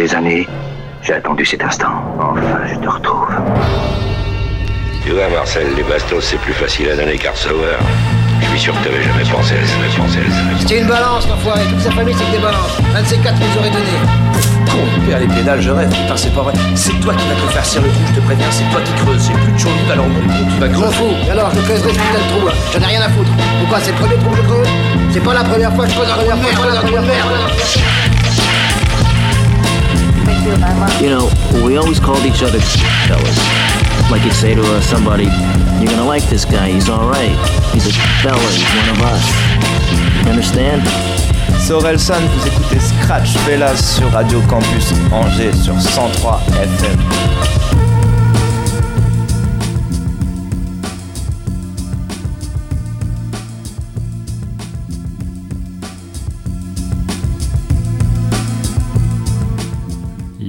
des années, j'ai attendu cet instant. Enfin, je te retrouve. Tu vois, Marcel, les bastos, c'est plus facile à donner qu'à recevoir. Je suis sûr que t'avais jamais pensé à ça, pensé à ça. C'était une balance, l'enfoiré. Toute sa famille, c'est que des balances. Un de ces quatre nous aurait donné. Con, père les pédales, je rêve. Putain, c'est pas vrai. C'est toi qui vas te faire cirer le trou, je te préviens. C'est toi qui creuses. C'est plus de chaud alors mon tu vas creuser. fous. Et alors, je creuserai ce putain de trou, là. J'en ai rien à foutre. Pourquoi C'est le premier trou que je creuse? C'est pas la première fois que je creuse trou de merde. je creuse trou de merde. You know, we always called each other fellas. Like you'd say to uh, somebody, you're gonna like this guy, he's alright. He's a fella, he's one of us. You understand? C'est Orelsan, vous écoutez Scratch Fellas sur Radio Campus Angers sur 103 FM.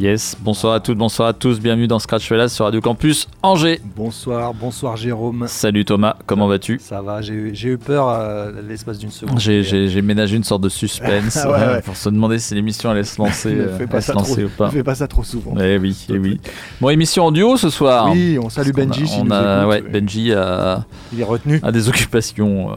Yes, bonsoir à toutes, bonsoir à tous, bienvenue dans Scratch Fellas sur Radio Campus Angers. Bonsoir, bonsoir Jérôme. Salut Thomas, comment vas-tu? Ça va, j'ai eu, peur à l'espace d'une seconde. J'ai ménagé une sorte de suspense ouais, euh, ouais. pour se demander si l'émission allait se lancer, Ne euh, fais pas, se ça trop, lancer ou pas. ne fais pas ça trop souvent. Eh oui, eh oui. Bon, émission en duo ce soir. Oui, on salue Benji a- s'il on nous a, écoute. ouais, Benji a, Il est retenu. a des occupations euh,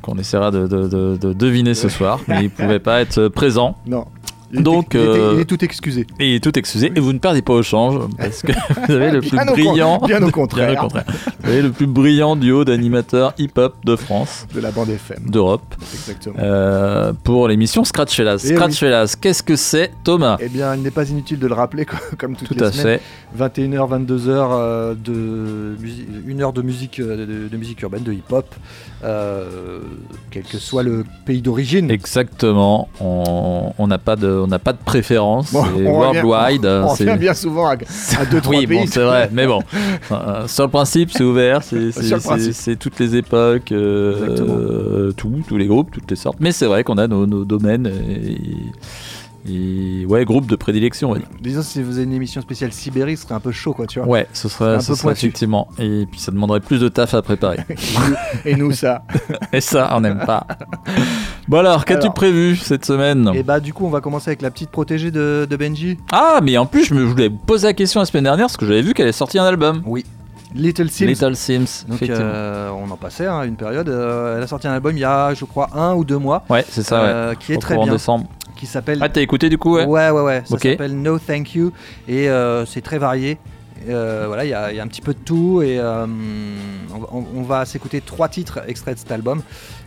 qu'on essaiera de, de- de- de deviner ce soir, mais il pouvait pas être présent. Non. Il Donc, il, euh, il est tout excusé. Et il est tout excusé, et vous ne perdez pas au change, parce que vous avez le plus Bien au con- brillant. bien au contraire. Bien au contraire. Vous avez le plus brillant duo d'animateurs hip-hop de France, De la bande FM. d'Europe, Exactement. euh, pour l'émission Scratch Fellas. Eh Scratch oui. Qu'est-ce que c'est, Thomas? Eh bien, il n'est pas inutile de le rappeler, co- comme toutes Tout les à semaines. fait. 21h, 22h, euh, de une heure de musique, euh, de, de musique urbaine, de hip-hop, quel que soit le pays d'origine. Exactement. On n'a pas de, on n'a pas de préférence. Bon, c'est worldwide. On c'est- revient bien souvent à, à deux, trois oui, pays. bon, c'est vrai, mais bon. Euh, sur le principe, c'est ouvert, c'est toutes les époques, euh, euh, tout, tous les groupes, toutes les sortes. Mais c'est vrai qu'on a nos, nos domaines et, et- ouais, groupes de prédilection. on va dire. Disons, si vous avez une émission spéciale Sibérie, ce serait un peu chaud, quoi, tu vois. Ouais, ce serait, Un ce peu serait pointu. effectivement. Et puis ça demanderait plus de taf à préparer. Et nous, ça. et ça, on n'aime pas. Bon alors, qu'as-tu prévu cette semaine? Et bah, du coup, on va commencer avec la petite protégée de, de Benji. Ah, mais en plus, je me je voulais poser la question la semaine dernière parce que j'avais vu qu'elle est sortie un album. Oui. Little Sims. Little Sims. Donc, euh, on en passait hein, une période. Euh, elle a sorti un album il y a, je crois, un ou deux mois. Ouais, c'est ça, ouais. euh, qui est Au très bien. décembre. Qui s'appelle. Ah, t'as écouté du coup, ouais ouais, ouais, ouais. Ça s'appelle No Thank You. Et euh, c'est très varié. Euh, voilà, il y, a il y a un petit peu de tout et euh, on, va- on- on va s'écouter trois titres extraits de cet album.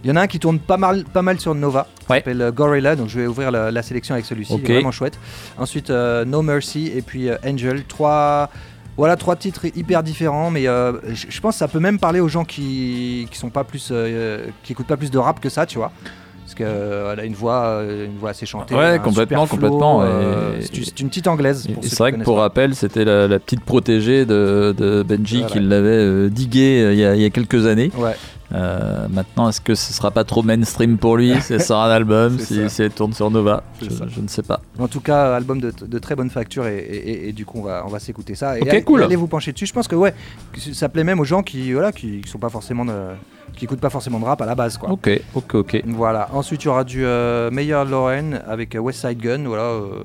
Il y en a un qui tourne pas mal, pas mal sur Nova, qui Ouais. s'appelle Gorilla, donc je vais ouvrir la, la sélection avec celui-ci, il Ok. est vraiment chouette. Ensuite euh, No Mercy et puis euh, Angel, trois, voilà trois titres hyper différents, mais euh, je pense que ça peut même parler aux gens qui qui sont pas plus, euh, qui écoutent pas plus de rap que ça, tu vois. Parce qu'elle a une voix, euh, une voix assez chantée. Ouais, complètement, flow, complètement, euh, c'est une- petite anglaise. C'est vrai que pour rappel, c'était la, la petite protégée de, de Benji Voilà. qui l'avait euh, digué euh, il y, a, il y a quelques années. Ouais. Euh, maintenant, est-ce que ce sera pas trop mainstream pour lui si elle sort un album, si, si elle tourne sur Nova je, ne sais pas. En tout cas, album de, de très bonne facture et, et- et- et du coup on va, on va s'écouter ça. Et Ok, allez, cool. allez vous pencher dessus. Je pense que ouais, ça plaît même aux gens qui voilà qui, qui sont pas forcément de, qui écoutent pas forcément de rap à la base quoi. Ok, ok, ok. Voilà. Ensuite il y aura du euh, Meilleur Lauren avec euh, West Side Gun, voilà euh,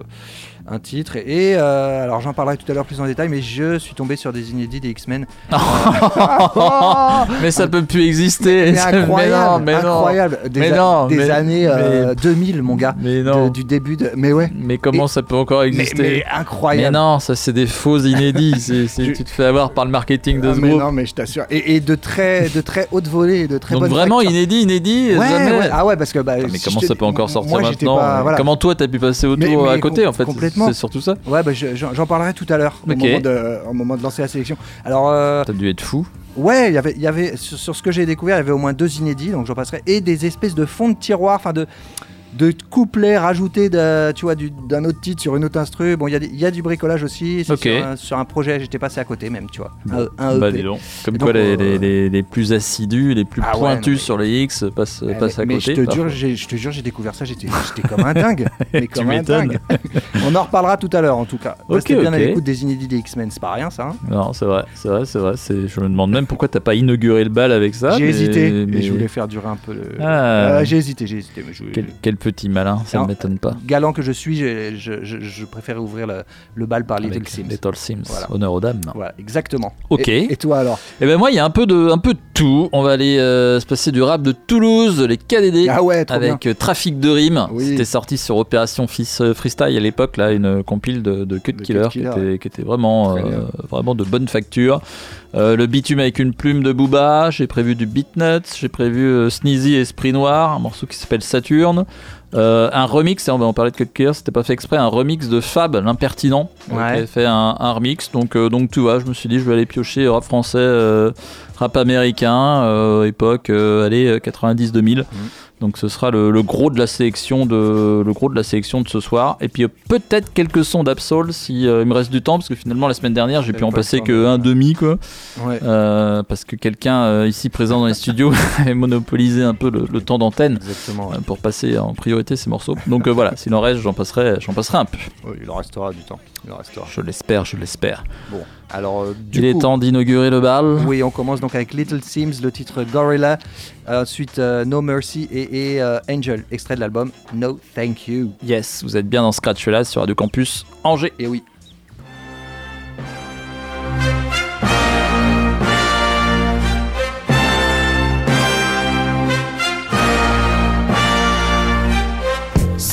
un titre. Et euh, alors j'en parlerai tout à l'heure plus en détail, mais je suis tombé sur des inédits des X-Men. mais ça peut plus exister. Mais incroyable, mais non, mais non. incroyable. Des, Mais non, des mais- années euh, mais- 2000 mon gars. Mais De- non. du début de. Mais ouais. Mais comment Et- ça peut encore Mais, exister mais Mais incroyable. non, ça c'est des faux inédits. Je- Tu te fais avoir par le marketing de Ah, ce mais groupe. non, mais je t'assure. Et, et de très, de très haute volée, de très Donc vraiment inédit, inédit, Ouais, jamais. ouais. Ah ouais, parce que bah, Ah, mais si comment ça peut encore sortir moi, maintenant pas- euh, voilà. Comment toi t'as pu passer autour Mais- mais à côté en fait complètement. C'est surtout ça. Ouais, bah, je- j'en parlerai tout à l'heure, au, moment de, au moment de lancer la sélection. Alors, euh, T'as dû être fou. ouais, y avait- y avait, sur, sur ce que j'ai découvert, il y avait au moins deux inédits, donc j'en passerai, et des espèces de fonds de tiroir, enfin de, de couplets rajoutés d'un autre titre sur une autre instru. Bon, il y, a y du bricolage aussi, sur, un, sur un projet, j'étais passé à côté même, tu vois. Un, un Bah dis donc. Comme quoi donc, les, euh, les- les- les plus assidus, les plus Ah pointus mais- sur les X passent, Eh, passent à mais côté. je te parfois. jure, j'ai, je te jure, j'ai découvert ça, j'étais, comme un dingue. Mais comme un dingue. On en reparlera tout à l'heure, en tout cas. Ok, Restez bien à ok. l'écoute des inédits des X-Men, c'est pas rien ça. hein. Non, c'est vrai, c'est vrai, c'est vrai. Je me demande même pourquoi t'as pas inauguré le bal avec ça. j'ai mais- hésité, mais mais- je voulais faire durer un peu le. Ah. Euh, j'ai hésité, j'ai hésité. Mais je... Quel, quel Petit malin, ça ne m'étonne pas. Galant que je suis, je, je, je, je préférais ouvrir le, le bal par Little Avec Sims. Little Sims, Voilà. honneur aux dames. Voilà, exactement. Ok. Et, et toi alors Et ben moi, il y a un peu de, un peu de tout. On va aller euh, se passer du rap de Toulouse, les KDD, Ah ouais, trop bien. avec euh, Trafic de rimes. Oui. C'était sorti sur Opération Fils euh, Freestyle à l'époque, là, une compile de, de Cut Killer, Cut qui, était, qui était vraiment, euh, vraiment de bonne facture. Euh, le bitume avec une plume de Booba, j'ai prévu du Beatnuts, j'ai prévu euh, Sneezy Esprit Noir, un morceau qui s'appelle Saturne. Euh, un remix, on, on parlait de Cut c'était pas fait exprès, un remix de Fab, l'impertinent, Ouais. qui avait fait un, un remix. Donc, euh, donc tu vois, je me suis dit, je vais aller piocher rap français, euh, rap américain, euh, époque, allez, euh, 90-2000. Donc ce sera le, le gros de la sélection de le gros de la sélection de ce soir. Et puis euh, peut-être quelques sons d'Absol si euh, il me reste du temps parce que finalement la semaine dernière j'ai pu en passer que de- un demi quoi. Ouais. Euh, parce que quelqu'un euh, ici présent dans les studios avait monopolisé un peu le, le temps d'antenne pour passer en priorité ces morceaux. Donc voilà, s'il en reste, j'en passerai, j'en passerai un peu. Oui, il en restera du temps. Il en restera. Je l'espère, je l'espère. Bon, alors euh, du Il coup, est temps d'inaugurer le bal. Oui, on commence donc avec Little Sims, le titre Gorilla, ensuite euh, No Mercy et, et, euh, Angel, extrait de l'album No Thank You. Yes, vous êtes bien dans Scratch là sur Radio Campus Angers. Et oui.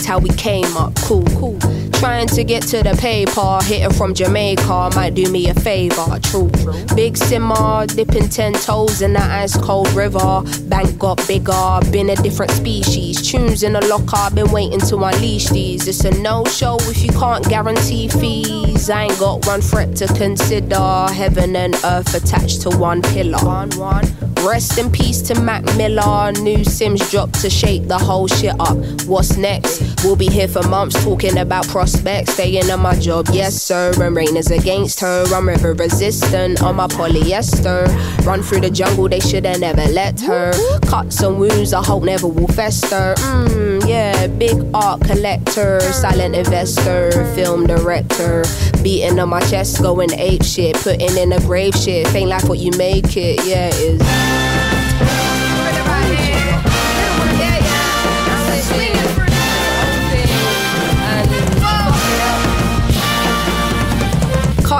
how we came up. Cool, cool. Trying to get to the PayPal, hitting from Jamaica might do me a favor. True, big simmer, dipping ten toes in the ice cold river. Bank got bigger, been a different species. Tunes in the locker, been waiting to unleash these. It's a no show if you can't guarantee fees. I ain't got one threat to consider. Heaven and earth attached to one pillar. One, one. Rest in peace to Mac Miller. New Sims dropped to shake the whole shit up. What's next? We'll be here for months talking about prospects. Staying on my job, yes sir. And rain is against her. I'm river resistant on my polyester. Run through the jungle, they shoulda never let her. Cuts and wounds, I hope never will fester. Mmm, yeah, big art collector, silent investor, film director. Beating on my chest, going ape shit, putting in a grave shit. Ain't like what you make it, yeah, it is.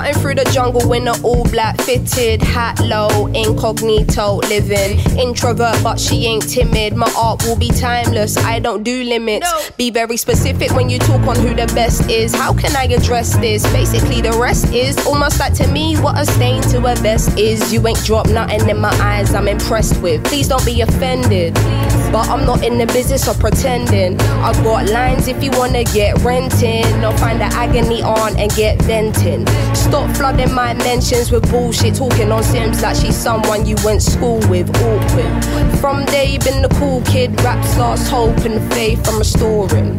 Cutting through the jungle in an all black fitted hat low, incognito living. Introvert, but she ain't timid. My art will be timeless. I don't do limits. Be very specific when you talk on who the best is. How can I address this? Basically, the rest is almost like to me what a stain to a vest is. You ain't dropped nothing in my eyes. I'm impressed with. Please don't be offended. But I'm not in the business of pretending. I got lines if you wanna get renting or find the agony on and get venting. Stop flooding my mentions with bullshit, talking on Sims like she's someone you went school with. Awkward. From day been the cool kid, raps lost hope and faith I'm restoring.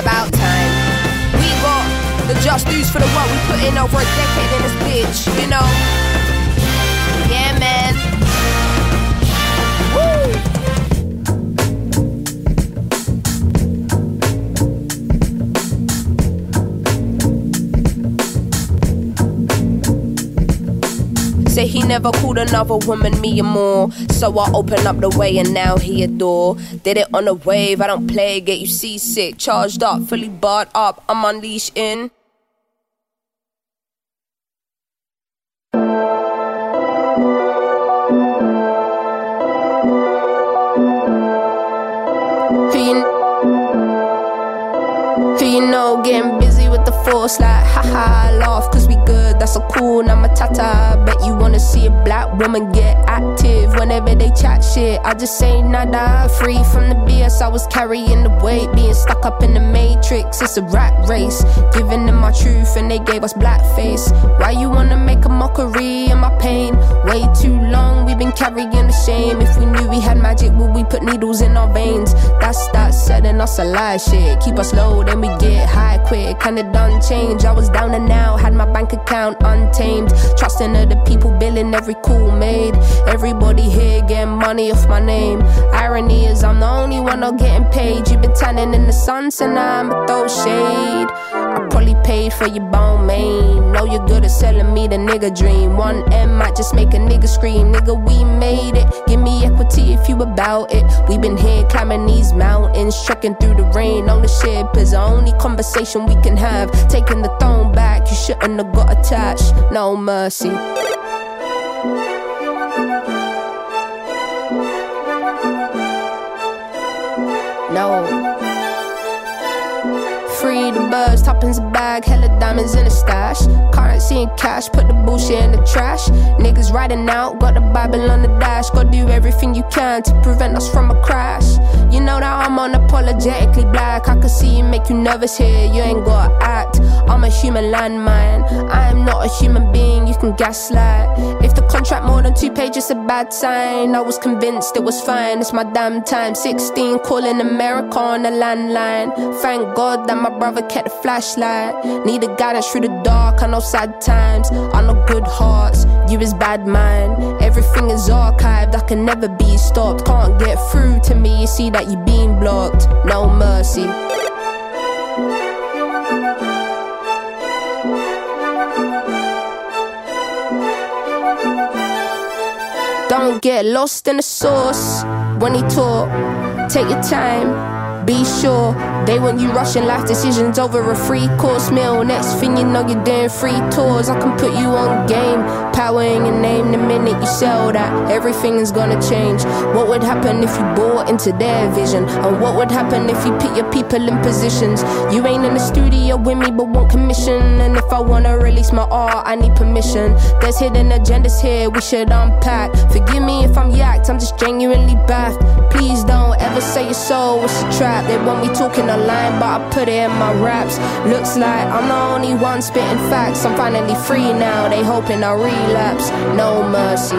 about time. We got the just news for the world. We put in over a decade in this bitch, you know. Yeah, man. Woo! He never called another woman me and more. So I open up the way and now he adore. Did it on a wave, I don't play, get you seasick. Charged up, fully barred up, I'm unleashed force like haha laugh cause we good that's a cool now tata. Bet you wanna see a black woman get active whenever they chat shit. I just say nada free from the BS I was carrying the weight being stuck up in the matrix. It's a rat race giving them my truth and they gave us blackface. Why you wanna make a mockery of my pain? Way too long we've been carrying the shame. If we knew we had magic would we put needles in our veins? That's that setting us a lie shit. Keep us low then we get high quick. Kinda done change. I was down and now had my bank account untamed. Trusting other people billing every cool made. Everybody here getting money off my name. Irony is I'm the only one not getting paid. You've been tanning in the sun so now I'ma throw shade Probably paid for your bone main know you're good at selling me the nigga dream. One M might just make a nigga scream. Nigga we made it. Give me equity if you about it. We been here climbing these mountains trekking through the rain. Ownership is the only conversation we can have. Taking the throne back you shouldn't have got attached. No mercy. No. the birds toppings a bag hella diamonds in a stash. Currency and cash put the bullshit in the trash. Niggas riding out got the bible on the dash. Go do everything you can to prevent us from a crash. You know that I'm unapologetically black. I can see you make you nervous here you ain't gotta act. I'm a human landmine. I am not a human being you can gaslight. If the contract more than two pages a bad sign. I was convinced it was fine it's my damn time. 16 calling America on the landline. Thank God that my brother kept the flashlight. Need a guidance through the dark. I know sad times I know good hearts. You is bad mind. Everything is archived. I can never be stopped. Can't get through to me. You see that you being blocked. No mercy. Don't get lost in the source. When he talk take your time be sure they want you rushing life decisions over a free course meal. Next thing you know you're doing free tours. I can put you on game. Power in your name the minute you sell that. Everything is gonna change. What would happen if you bought into their vision? And what would happen if you put your people in positions? You ain't in the studio with me but won't commission. And if I wanna release my art I need permission. There's hidden agendas here we should unpack. Forgive me if I'm yacked I'm just genuinely baffed please don't ever say your soul was a trap they want me talking a line but I put it in my raps. Looks like I'm the only one spitting facts. I'm finally free now they hoping I relapse. No mercy.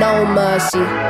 No mercy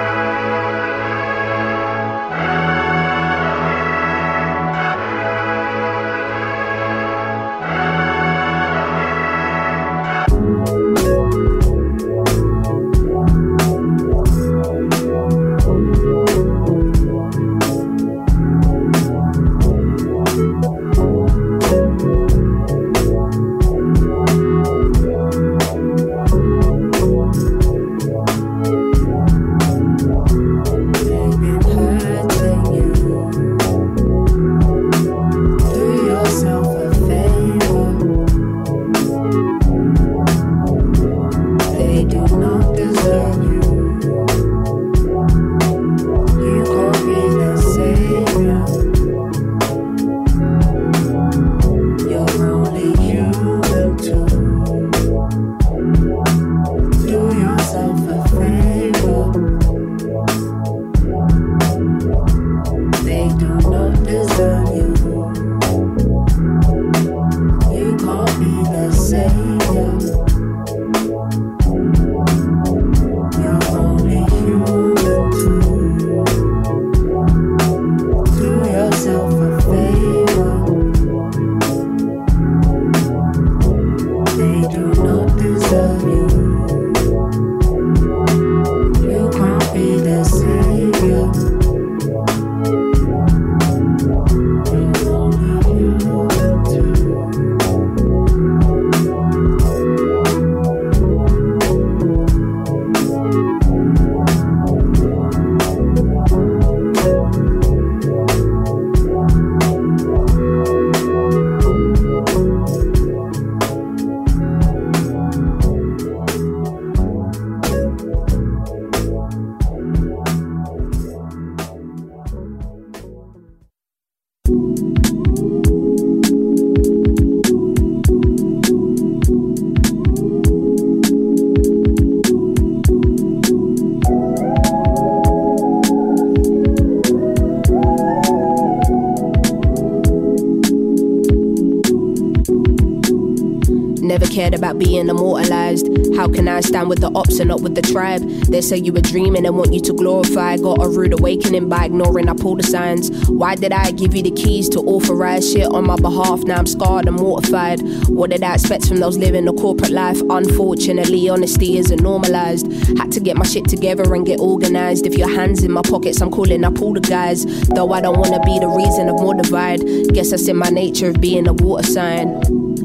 stand with the tribe? They say you were dreaming and want you to glorify. Got a rude awakening by ignoring up all the signs. Why did I give you the keys to authorize shit on my behalf? Now I'm scarred and mortified. What did I expect from those living a corporate life? Unfortunately, honesty isn't normalized. Had to get my shit together and get organized. If your hands in my pockets, I'm calling up all the guys. Though I don't wanna be the reason of more divide. Guess that's in my nature of being a water sign.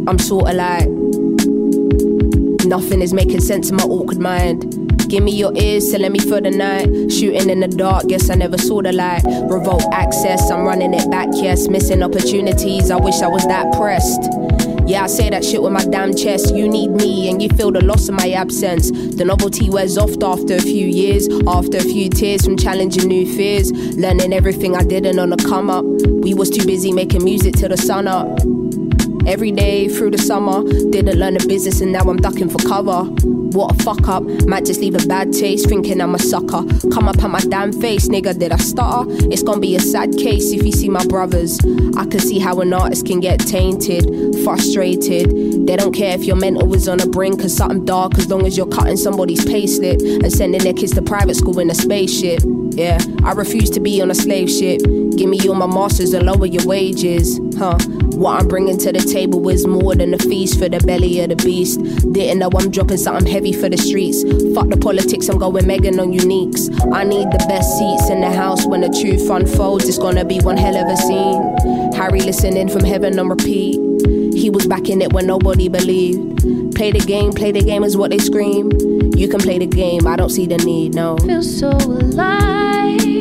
I'm sorta like nothing is making sense in my awkward mind. Give me your ears, telling me for the night. Shooting in the dark, guess I never saw the light. Revolt access, I'm running it back, yes. Missing opportunities, I wish I was that pressed. Yeah, I say that shit with my damn chest. You need me, and you feel the loss of my absence. The novelty wears off after a few years, after a few tears from challenging new fears. Learning everything I didn't on the come up. We was too busy making music till the sun up. Every day through the summer, didn't learn the business and now I'm ducking for cover. What a fuck up, might just leave a bad taste, thinking I'm a sucker. Come up on my damn face, nigga, did I stutter? It's gonna be a sad case if you see my brothers. I can see how an artist can get tainted, frustrated. They don't care if your mental is on a brink of something dark as long as you're cutting somebody's payslip and sending their kids to private school in a spaceship. Yeah, I refuse to be on a slave ship. Give me all my masters and lower your wages, huh? What I'm bringing to the table is more than a feast for the belly of the beast. Didn't know I'm dropping something heavy for the streets. Fuck the politics, I'm going Megan on uniques. I need the best seats in the house when the truth unfolds. It's gonna be one hell of a scene. Harry listening from heaven on repeat. He was back in it when nobody believed. Play the game, play the game is what they scream. You can play the game, I don't see the need, no. Feel so alive.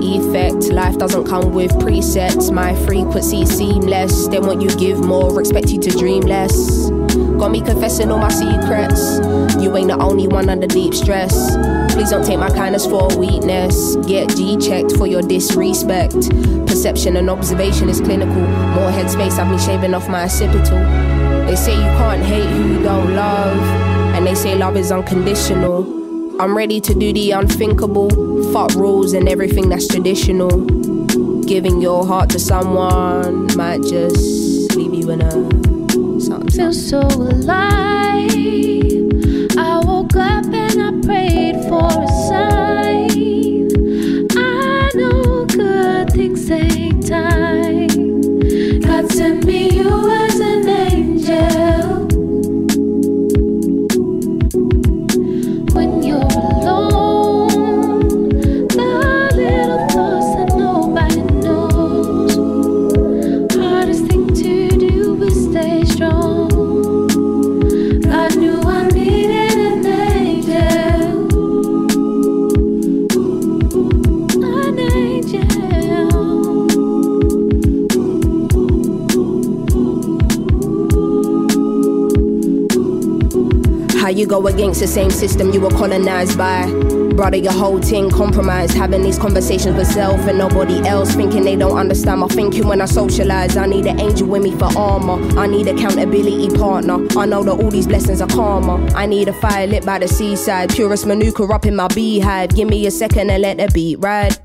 Life doesn't come with presets. My frequency seamless. They want you give more, expect you to dream less. Got me confessing all my secrets. You ain't the only one under deep stress. Please don't take my kindness for a weakness. Get G checked for your disrespect. Perception and observation is clinical. More headspace, I've been shaving off my occipital. They say you can't hate who you don't love, and they say love is unconditional. I'm ready to do the unthinkable. Fuck rules and everything that's traditional. Giving your heart to someone might just leave you in a something. Feel so alive. I woke up and I prayed for a sign. Go against the same system you were colonized by? Brother, your whole thing compromised. Having these conversations with self and nobody else, thinking they don't understand my thinking when I socialize. I need an angel with me for armor. I need accountability partner. I know that all these blessings are karma. I need a fire lit by the seaside. Purest manuka up in my beehive. Give me a second and let the beat ride.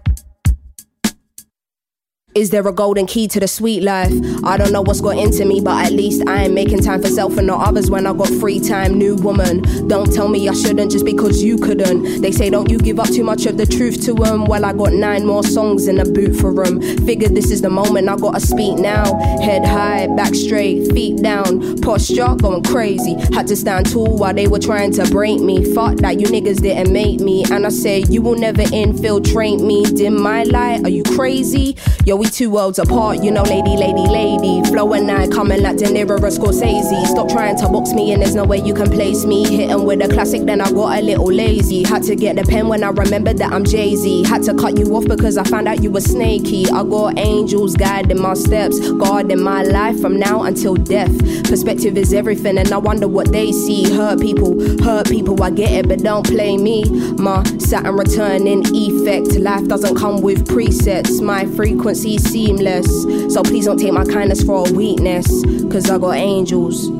Is there a golden key to the sweet life? I don't know what's got into me, but at least I ain't making time for self and not others when I got free time. New woman, don't tell me I shouldn't just because you couldn't. They say, don't you give up too much of the truth to them. Well, I got nine more songs in the boot for them. Figured this is the moment I gotta speak now. Head high, back straight, feet down, posture going crazy. Had to stand tall while they were trying to break me. Fuck that, you niggas didn't make me. And I said, you will never infiltrate me. Dim my light, are you crazy? Yo, we we two worlds apart, you know, lady, lady, lady. Flow and I coming like De Niro or Scorsese. Stop trying to box me, and there's no way you can place me. Hitting with a classic, then I got a little lazy. Had to get the pen when I remembered that I'm Jay Z. Had to cut you off because I found out you were snaky. I got angels guiding my steps, guarding my life from now until death. Perspective is everything, and I wonder what they see. Hurt people, hurt people, I get it, but don't play me. My Saturn returning effect. Life doesn't come with presets, my seamless. So please don't take my kindness for a weakness, cause I got angels.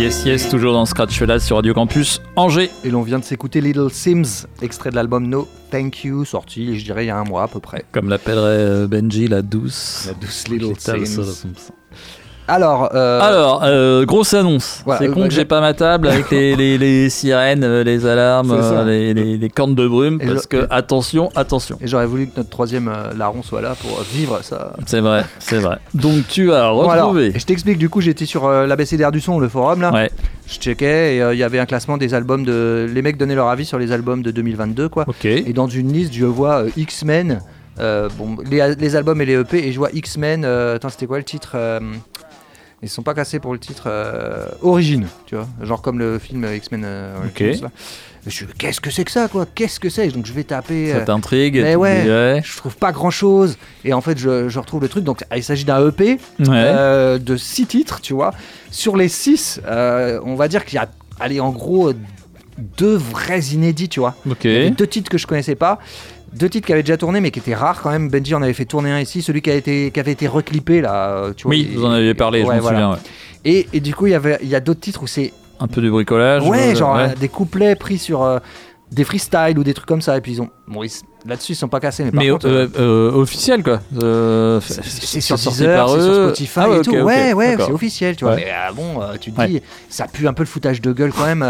Yes, yes, toujours dans Scratch là sur Radio Campus Angers. Et l'on vient de s'écouter Little Sims, extrait de l'album No Thank You, sorti, je dirais, il y a un mois à peu près. Comme l'appellerait euh, Benji, la douce. La douce Little Little Sims. Sims. Alors, euh, Alors, euh, grosse annonce. Voilà, c'est euh, con bah, que j'ai pas ma table avec les, les- les sirènes, euh, les alarmes, euh, les, cornes de brume, Et parce que attention, attention. et j'aurais voulu que notre troisième euh, larron soit là pour vivre ça. C'est vrai, c'est vrai. Donc tu as Bon, alors, retrouvé. et je t'explique, du coup, j'étais sur euh, l'ABCDR du son, le forum là. Ouais, Je checkais et euh, il y avait un classement des albums de. Les mecs donnaient leur avis sur les albums de 2022, quoi. Et dans une liste, je vois euh, X-Men, euh, bon, les, les albums et les EP, et je vois X-Men. euh, attends, c'était quoi le titre euh, Ils sont pas cassés pour le titre euh, Origine, tu vois, genre comme le film X-Men. euh, qu'est-ce que c'est que ça, quoi? Qu'est-ce que c'est? Donc je vais taper. Ça euh, t'intrigue. mais ouais. je trouve pas grand chose et en fait je, je retrouve le truc donc il s'agit d'un EP Ouais. euh, de 6 titres tu vois sur les 6 on va dire qu'il y a allez en gros euh, deux vrais inédits tu vois deux titres que je connaissais pas deux titres qui avaient déjà tourné mais qui étaient rares quand même Benji en avait fait tourner un ici celui qui, a été, qui avait été reclippé là euh, tu vois Oui, et- vous en aviez parlé, je ouais, voilà. souviens. ouais. et, et du coup il y avait il y a d'autres titres où c'est Un peu du bricolage. ouais euh, genre ouais. euh, des couplets pris sur euh, des freestyles ou des trucs comme ça et puis ils ont bon là-dessus ils sont pas cassés mais par Mais contre euh, officiel quoi. C'est- sur Deezer, c'est sur. Spotify Ah et tout. ouais, ouais, c'est officiel, tu vois. Mais bon, tu te dis, ça pue un peu le foutage de gueule quand même.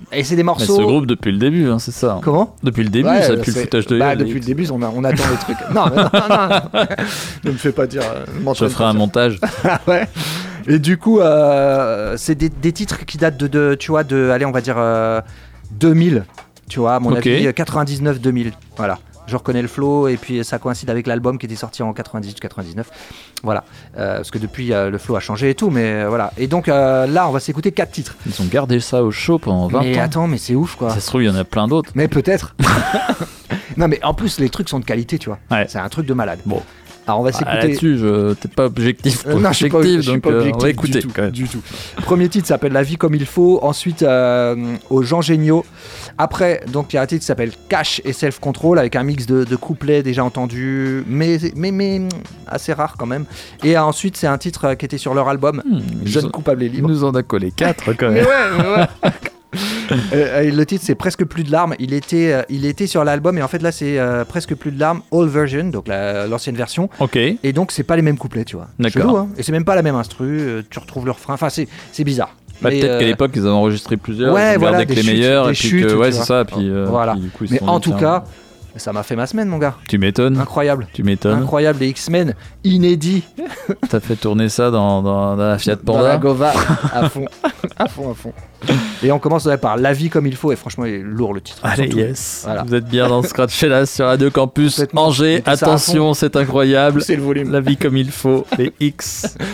Euh, Et c'est des Mais morceaux. ce groupe depuis le début, hein, c'est ça. Comment? Depuis le début, Ouais, ça pue le c'est- foutage de bah. Depuis le début, on, a- on attend les trucs. Non, mais non, non, non. ne me fais pas dire. euh, Je ferai un montage. ouais. Et du coup, euh, c'est des, des titres qui datent de, de, tu vois, de, allez, on va dire euh, 2000, tu vois, à mon Ok. avis, 99-2000. Voilà. Je reconnais le flow et puis ça coïncide avec l'album qui était sorti en 98-99. Voilà. Euh, parce que depuis, euh, le flow a changé et tout, mais euh, voilà. Et donc euh, là, on va s'écouter quatre titres. Ils ont gardé ça au chaud pendant 20 mais ans. attends, mais c'est ouf quoi. Ça se trouve, il y en a plein d'autres. Mais peut-être. non, mais en plus, les trucs sont de qualité, tu vois. Ouais. C'est un truc de malade. Bon. Alors on va Ah, s'écouter. Là-dessus, je... t'es pas objectif. Euh, non, je suis pas, Objectif, je suis donc pas euh, objectif on va écouter du tout, quand même. du tout. Premier titre s'appelle La vie comme il faut. Ensuite, euh, aux gens géniaux. Après, donc il y a un titre qui s'appelle Cash et Self Control avec un mix de, de couplets déjà entendus, mais, mais, mais assez rare quand même. Et ensuite, c'est un titre euh, qui était sur leur album Hmm, Jeune coupable et libre. nous en a collé 4 quand Mais même. ouais, mais ouais. Euh, le titre c'est presque plus de larmes. Il était, euh, il était sur l'album et en fait là c'est euh, presque plus de larmes, all version, donc la- l'ancienne version. Ok. Et donc c'est pas les mêmes couplets, tu vois. D'accord. Hein. Et c'est même pas la même instru. tu retrouves le refrain. Enfin c'est, c'est bizarre. Bah, Peut-être qu'à l'époque, ils avaient enregistré plusieurs. ouais, ils ont voilà, des les chutes, meilleurs. et puis chutes, que, ouais, c'est ça. Puis, Voilà. puis du coup, ils se Mais en tout cas, ça m'a fait ma semaine, mon gars. Tu m'étonnes. Incroyable. Tu m'étonnes. Incroyable, les X-Men inédits T'as fait tourner ça dans, dans, dans la Fiat dans la Panda. Gova à fond, à fond, à fond. Et on commence par La vie comme il faut. Et franchement, il est lourd le titre. Allez, Surtout. yes. Voilà. Vous êtes bien dans Scratch là sur Radio Campus. Angers. Attention, c'est incroyable. C'est le volume. La vie comme il faut. Les X.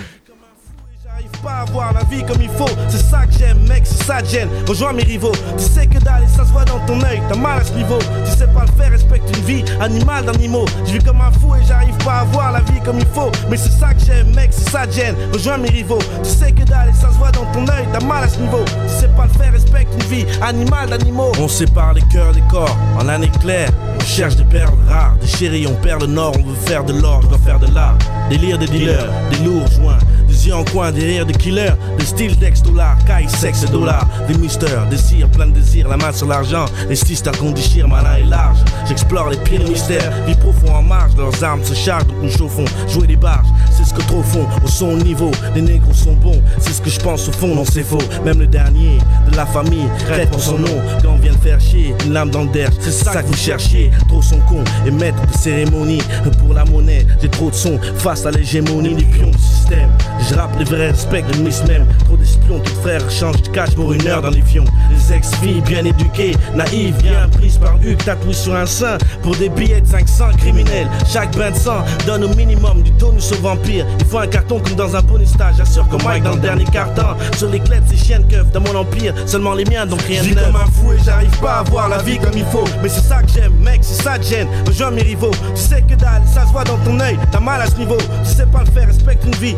Pas à voir la vie comme il faut, c'est ça que j'aime, mec, c'est ça que j'aime. Rejoins mes rivaux, tu sais que dalle, et ça se voit dans ton œil, t'as mal à ce niveau. Tu sais pas le faire, respecte une vie, animal d'animaux. Je vis comme un fou et j'arrive pas à voir la vie comme il faut, mais c'est ça que j'aime, mec, c'est ça que j'aime. Rejoins mes rivaux, tu sais que dalle, et ça se voit dans ton œil, t'as mal à ce niveau. Tu sais pas le faire, respecte une vie, animal d'animaux. On sépare les cœurs des corps, en un éclair. On cherche des perles rares, des chéris, on perd le nord, on veut faire de l'or, je dois faire de l'art. Délire des dealers, des lourds joints, des yeux en coin, des rires de killers, des styles d'ex dollars, caille, sexe et dollars, des mystères, des cires, plein de désirs, la main sur l'argent, les sisters qu'on déchire, malin et large. J'explore les pires mystères, vie profond en marge, leurs armes se chargent, donc nous chauffons, jouer des barges, c'est ce que trop font, au son niveau, les négros sont bons, c'est ce que je pense au fond, non c'est faux, même le dernier de la famille, crête pour son nom, quand on vient le faire chier, une lame dans le c'est ça que vous cherchiez, trop sont cons, et maître de cérémonie, pour la monnaie, j'ai trop de sons, face à l'hégémonie. Des pions du système, Je rappe les vrais respects de Miss même. Trop d'espions, tout frères changent de cash pour une heure dans l'avion. Les ex-filles bien éduquées, naïves, bien prises par Hugues, tatouées sur un sein. Pour des billets de 500 criminels, chaque bain de sang donne au minimum du tonus au vampire. Il faut un carton comme dans un bonus stage, j'assure que Mike dans le dernier carton. Sur les clés de ces chiens keufs dans mon empire, seulement les miens donc rien de neuf. comme un fou et j'arrive pas à voir la vie comme il faut. Mais c'est ça que j'aime, mec, c'est ça que j'aime. Rejoins mes rivaux, tu sais que dalle, ça se voit dans ton œil, t'as mal à ce niveau. Tu sais pas le faire, respecte une vie,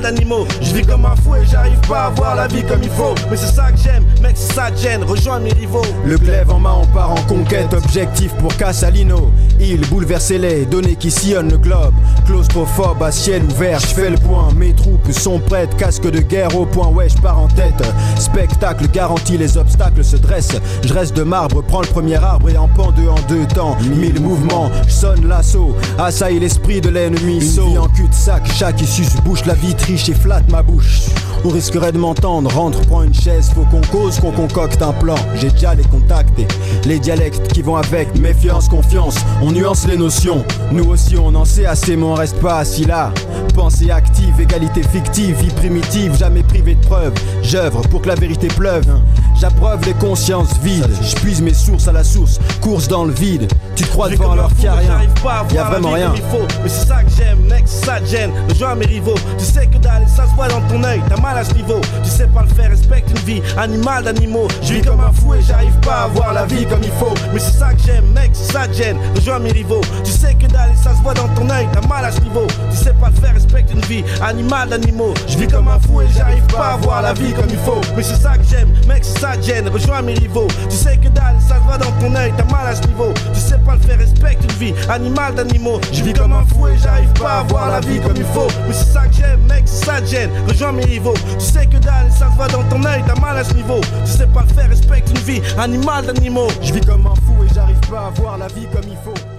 d'animaux. Je vis comme un fou et j'arrive pas à voir la vie comme il faut. Mais c'est ça que j'aime, mec, c'est ça que j'aime. Rejoins mes rivaux. Le glaive en main, on part en conquête. Objectif pour Casalino. Il bouleverse les données qui sillonnent le globe. Claustrophobe à ciel ouvert, je fais le point. Mes troupes sont prêtes, casque de guerre au point, ouais, je pars en tête. Spectacle garanti, les obstacles se dressent. Je reste de marbre, prends le premier arbre et en pend deux en deux temps. Mille mouvements, je sonne l'assaut. Assaille l'esprit de l'ennemi. Une vie en cul-de-sac, chaque issue se bouche la vie et flatte ma bouche. On risquerait de m'entendre, rentre, prends une chaise, faut qu'on cause, qu'on concocte un plan. J'ai déjà les contacts et les dialectes qui vont avec. Méfiance, confiance, on nuance les notions. Nous aussi on en sait assez, mais on reste pas assis là. Pensée active, égalité fictive, vie primitive, jamais privé de preuves. J'œuvre pour que la vérité pleuve. J'approuve les consciences vides, j'puise mes sources à la source, course dans le vide. Tu te crois devant fou, qu'il rien. j'arrive pas à Y a voir la vraiment vie rien. comme il faut. Mais c'est ça que j'aime, mec, c'est ça que j'aime. Rejoins mes rivaux. Tu sais que dalle, ça se voit dans ton œil, t'as mal à ce niveau. Tu sais pas le faire, respecte une vie, animal d'animaux. Je vis comme un fou et j'arrive pas à voir la vie comme il faut. Mais c'est ça que j'aime, mec, c'est ça que j'aime. Rejoins mes rivaux. Tu sais que dalle, ça se voit dans ton œil, t'as mal à ce niveau. Tu sais pas le faire, respecte une vie, animal d'animaux. Je vis comme un fou et j'arrive pas à voir la vie comme il faut. Mais c'est ça que j'aime, mec, c'est ça Rejoins mes rivaux. Tu sais que dalle, ça se voit dans ton œil, t'as mal à ce niveau. Tu sais pas le faire, respecte une vie, animal d'animaux. Je vis comme un fou et j'arrive pas à voir la vie comme il faut. Mais c'est ça que j'aime, mec, c'est ça j'aime. Rejoins mes rivaux. Tu sais que dalle, ça se voit dans ton œil, t'as mal à ce niveau. Tu sais pas le faire, respecte une vie, animal d'animaux. Je vis comme un fou et j'arrive pas à voir la vie comme il faut.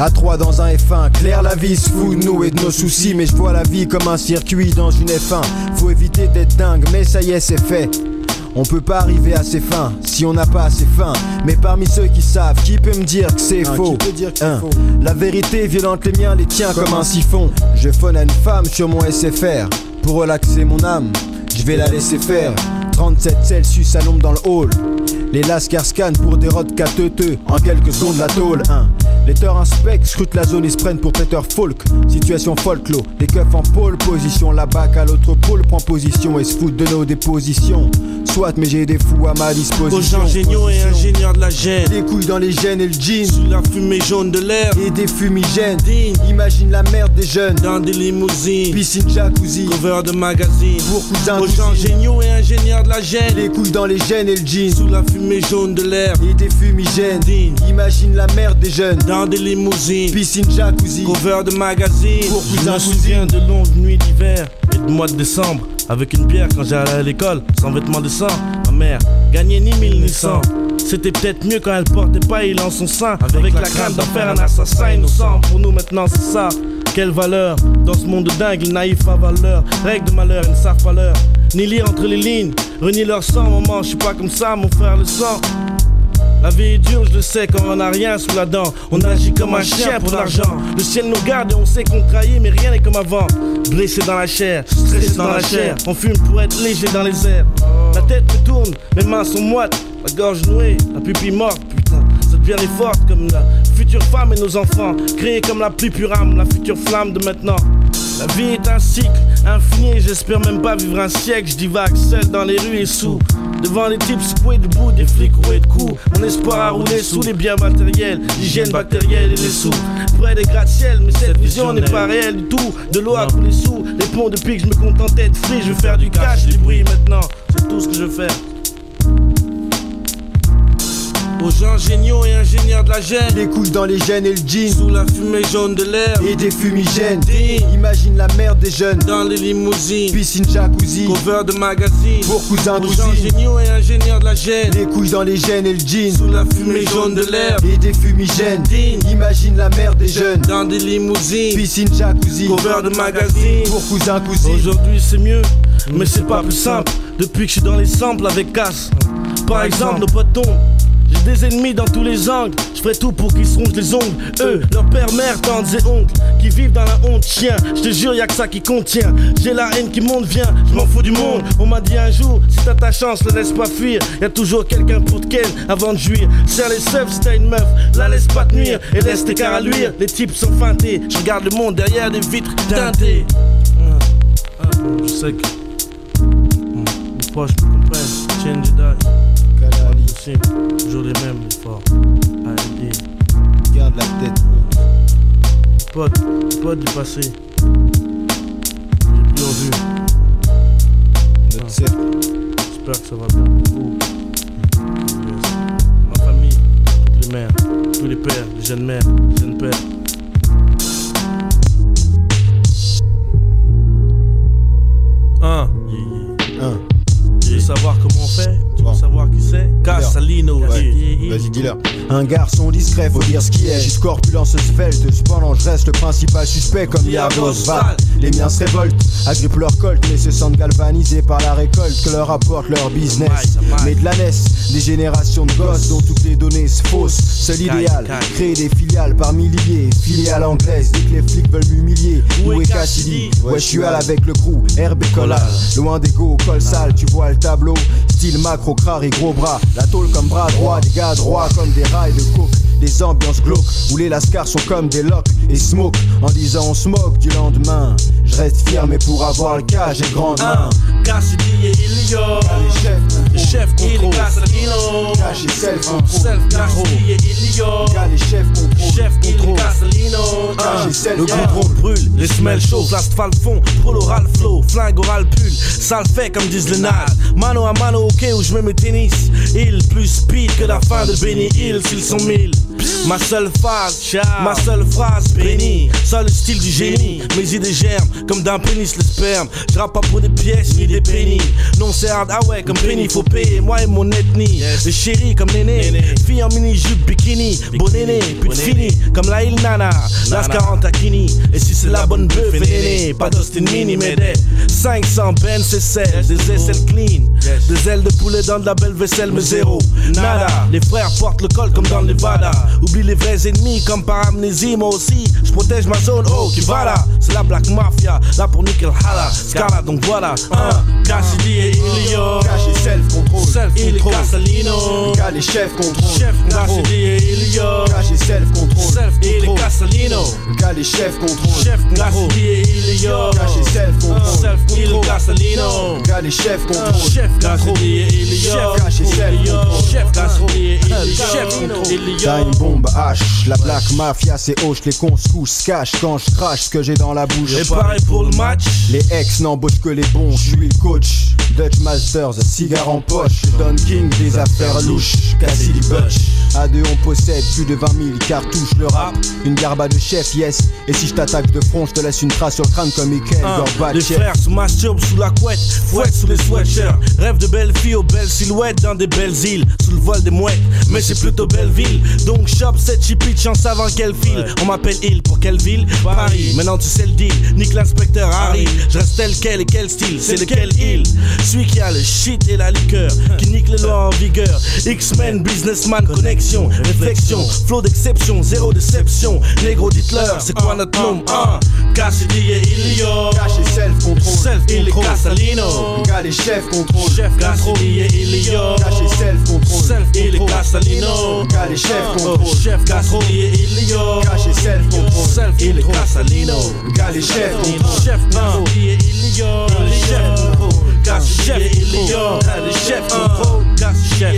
À trois dans un F1, clair la vie se fout de nous et de nos soucis Mais je vois la vie comme un circuit dans une F1 Faut éviter d'être dingue mais ça y est c'est fait on peut pas arriver à ses fins si on n'a pas assez faim. Mais parmi ceux qui savent, qui peut me dire que c'est Hein, faux? La vérité violente les miens, les tiens comme un siphon. Je phone à une femme sur mon SFR pour relaxer mon âme. Je vais la laisser faire. 37 Celsius à l'ombre dans le hall. Les lascars scannent pour des rods cateuteux. En quelques secondes, la tôle. Hein. Les teurs inspectent, scrutent la zone et se prennent pour Peter Falk. Situation folklore, les keufs en pôle position. La bac à l'autre pôle prend position et se fout de nos dépositions. Soit, mais j'ai des fous à ma disposition. Aux géniaux et ingénieurs de la gêne. Des couilles dans les gènes et le jean. Sous la fumée jaune de l'air. Et des fumigènes. Imagine la merde des jeunes. Dans des limousines. Piscine jacuzzi. Cover de magazine. Pour cousin Aux gens géniaux et ingénieurs de la gêne. Les couilles dans les gènes et le jean. Sous la fumée jaune de l'air. Et des fumigènes. Imagine la merde des jeunes. Dans des limousines. Piscine jacuzzi. Cover de magazine. Pour Je me souviens de longues nuits d'hiver et de mois de décembre. Avec une bière quand j'allais à l'école, sans vêtements de sang. Ma mère gagnait ni mille ni cent. C'était peut-être mieux quand elle portait pas il en son sein. Avec, la crainte d'en faire un assassin innocent. Pour nous maintenant c'est ça. Quelle valeur dans ce monde dingue, les naïfs à valeur. Règle de malheur, ils ne savent pas l'heure. Ni lire entre les lignes, renier leur sang. Maman, je suis pas comme ça, mon frère le sang. La vie est dure, je le sais, quand on n'a rien sous la dent. On agit comme un chien pour l'argent. Le ciel nous garde et on sait qu'on trahit, mais rien n'est comme avant. Blessé dans la chair, stressé dans la chair. On fume pour être léger dans les airs. La tête me tourne, mes mains sont moites. La gorge nouée, la pupille morte, est forte comme la future femme et nos enfants. Créés comme la plus pure âme, la future flamme de maintenant. La vie est un cycle infini et j'espère même pas vivre un siècle. Je divague seul dans les rues et sous. Devant les types secoués debout, des flics roués de coups. Mon espoir a roulé sous les biens matériels, l'hygiène bactérielle et les sous. Près des gratte-ciel, mais cette vision n'est pas réelle du tout. De l'eau a coulé sous les ponts depuis que je me contentais de free. Je veux faire du cash, du bruit maintenant. C'est tout ce que je fais. Aux géniaux et ingénieurs de la gêne. Les couilles dans les gènes et le jean. Sous la fumée jaune de l'air. Et des fumigènes. Imagine la merde des jeunes. Dans les limousines. Piscine jacuzzi. Cover de magazine. Pour cousin Aux gens cousine. géniaux et ingénieurs de la gêne. Les couilles dans les gènes et le jean. Sous la fumée jaune de l'air. Et des fumigènes. Imagine la merde des jeunes. Dans des limousines. Piscine jacuzzi. Cover de magazine. Pour cousin cousine. Aujourd'hui c'est mieux, mais c'est pas plus simple depuis que je suis dans les samples avec casse. Par exemple, nos potes tombent. Des ennemis dans tous les angles, je ferai tout pour qu'ils se rongent les ongles. Eux, leur père, mère, tantes et oncles, qui vivent dans la honte, chien. Je te jure, y'a que ça qui contient. J'ai la haine qui monte, viens, je m'en fous du monde. On m'a dit un jour, si t'as ta chance, le laisse pas fuir. Y'a toujours quelqu'un pour te ken avant de jouir. Serre les seufs t'as une meuf, la laisse pas te nuire et laisse tes cars à luire. Les types sont feintés, je regarde le monde derrière des vitres teintées. Ah, ah, Je sais que les proches me comprennent. Change toujours les mêmes, les forts. ALD. Garde la tête les potes du passé. J'ai plus en vue. Notre cercle. J'espère que ça va bien pour vous. Ma famille, toutes les mères, tous les pères, les jeunes mères, les jeunes pères. Un. Un. Tu veux savoir comment on fait Tu veux Bon. savoir qui c'est Casalino. Yeah. Vas-y, dis-leur. Un garçon discret, faut dire ce qui est. J'ai corpulence svelte, cependant je reste le principal suspect comme Diablos Val. Les miens se révoltent, agrippent leur colte, mais se sentent galvanisés par la récolte que leur apporte leur business. Mais de la naisse, des générations de gosses dont toutes les données se faussent. Seul idéal, créer des filiales par milliers. Filiales anglaises, dès que les flics veulent m'humilier. Où est Cassidy Ouais, je suis à avec le crew, herbe et collal. Loin des go, col sale, tu vois le tableau. Style macro, crare et gros bras. La tôle comme bras droit, des gars droits comme des Des ambiances glauques où les lascars sont comme des locks et smoke. En disant on smoke du lendemain. Je reste fier, mais pour avoir le cas, j'ai grande main. Un. Cassidy et Ilio. Les chefs, Le chef contrôle. Cash et self control. Self Cassidy et Ilio. Les chefs contrôle. Chef il contrôle. Cash et self Le goudron brûle, les semelles chauffent, l'asphalte fond, pour l'oral flow, flingue oral pull, ça le fait comme disent les nazes. Mano à mano, ok, où je mets mes tennis. Il plus speed que la fin de Benny Hill s'ils sont mille. Ma seule phase, ma seule phrase, béni. Ça le style du génie, mes idées germent comme d'un pénis le sperme. Je rappe pas pour des pièces ni des pennies. Non, c'est hard, ah ouais, comme penny, faut payer. Moi et mon ethnie, les chéris comme l'aîné. Fille en mini-jupe, bikini, bon aîné, pute fini, comme la il nana. Las 40 à Kini, et si c'est la bonne bœuf, aîné, pas d'Austin Mini, mais des 500 Ben, c'est celle, des aisselles clean, des ailes de poulet dans de la belle vaisselle, mais zéro, nada. Les frères portent le col comme dans le Nevada. Oublie les vrais ennemis comme par amnésie, moi aussi, je protège ma zone, oh, qui va là, c'est la Black Mafia, là pour nickel hala, Scala, donc voilà, un, Cassidy et Ilio. Cash et self control. Self il est control. Casalino. Gars, les chefs contrôle. Chef. Cassidy et Ilio. Cash et self control. Self il est control. Casalino. Gars, les chefs contrôle. Chef. Cassidy et Ilio. Cash et self control. Self il est control. Casalino. Gars, les chefs contrôle. Chef Cassidy et Ilio. Cash et self control. Chef Cassidy et Ilio. Chef Ilio. Time bomb H, la black mafia c'est hoche, les cons se cachent quand je crache ce que j'ai dans la bouche. Et pareil Les ex n'embauchent que les bons, je suis coach. Dutch Masters, cigare en poche. Don King, des affaires louches. Cassidy Butch. À deux, on possède plus de 20 000 cartouches. Le rap, une garba de chef, yes. Et si je t'attaque de front, je te laisse une trace sur le crâne comme Michael Un, Les Gorbatchev. frères se masturbent sous la couette, fouettent sous les sweatshirts. Rêve de belles filles aux belles silhouettes dans des belles îles, sous le voile des mouettes. Mais c'est plutôt belle ville. Donc shop cette chipitch en savant quelle file. On m'appelle il pour quelle ville? Paris. Maintenant tu sais le deal. Nique l'inspecteur Harry. Je reste tel quel et quel style. C'est lequel il Celui qui a le shit et la liqueur. Qui nique les lois en vigueur. X-Men, businessman, connexion, réflexion. Flow d'exception, zéro déception. Négro, dites-leur, c'est quoi notre nom Un, Cassidy et Ilio. Cash et self control. Self, il est Control. Casalino. Gars, les chefs contrôle. Chef Cassidy et Ilio. Cash et self control. Self, il est Control. Casalino. Gars, les chefs contrôle. Chef Cassidy et Ilio. Cash et self control. Self, il est Control. Casalino. Gars, les chefs contrôle. Chef Cassidy et Ilio. Chef contrôle chef le chef contrôle, chef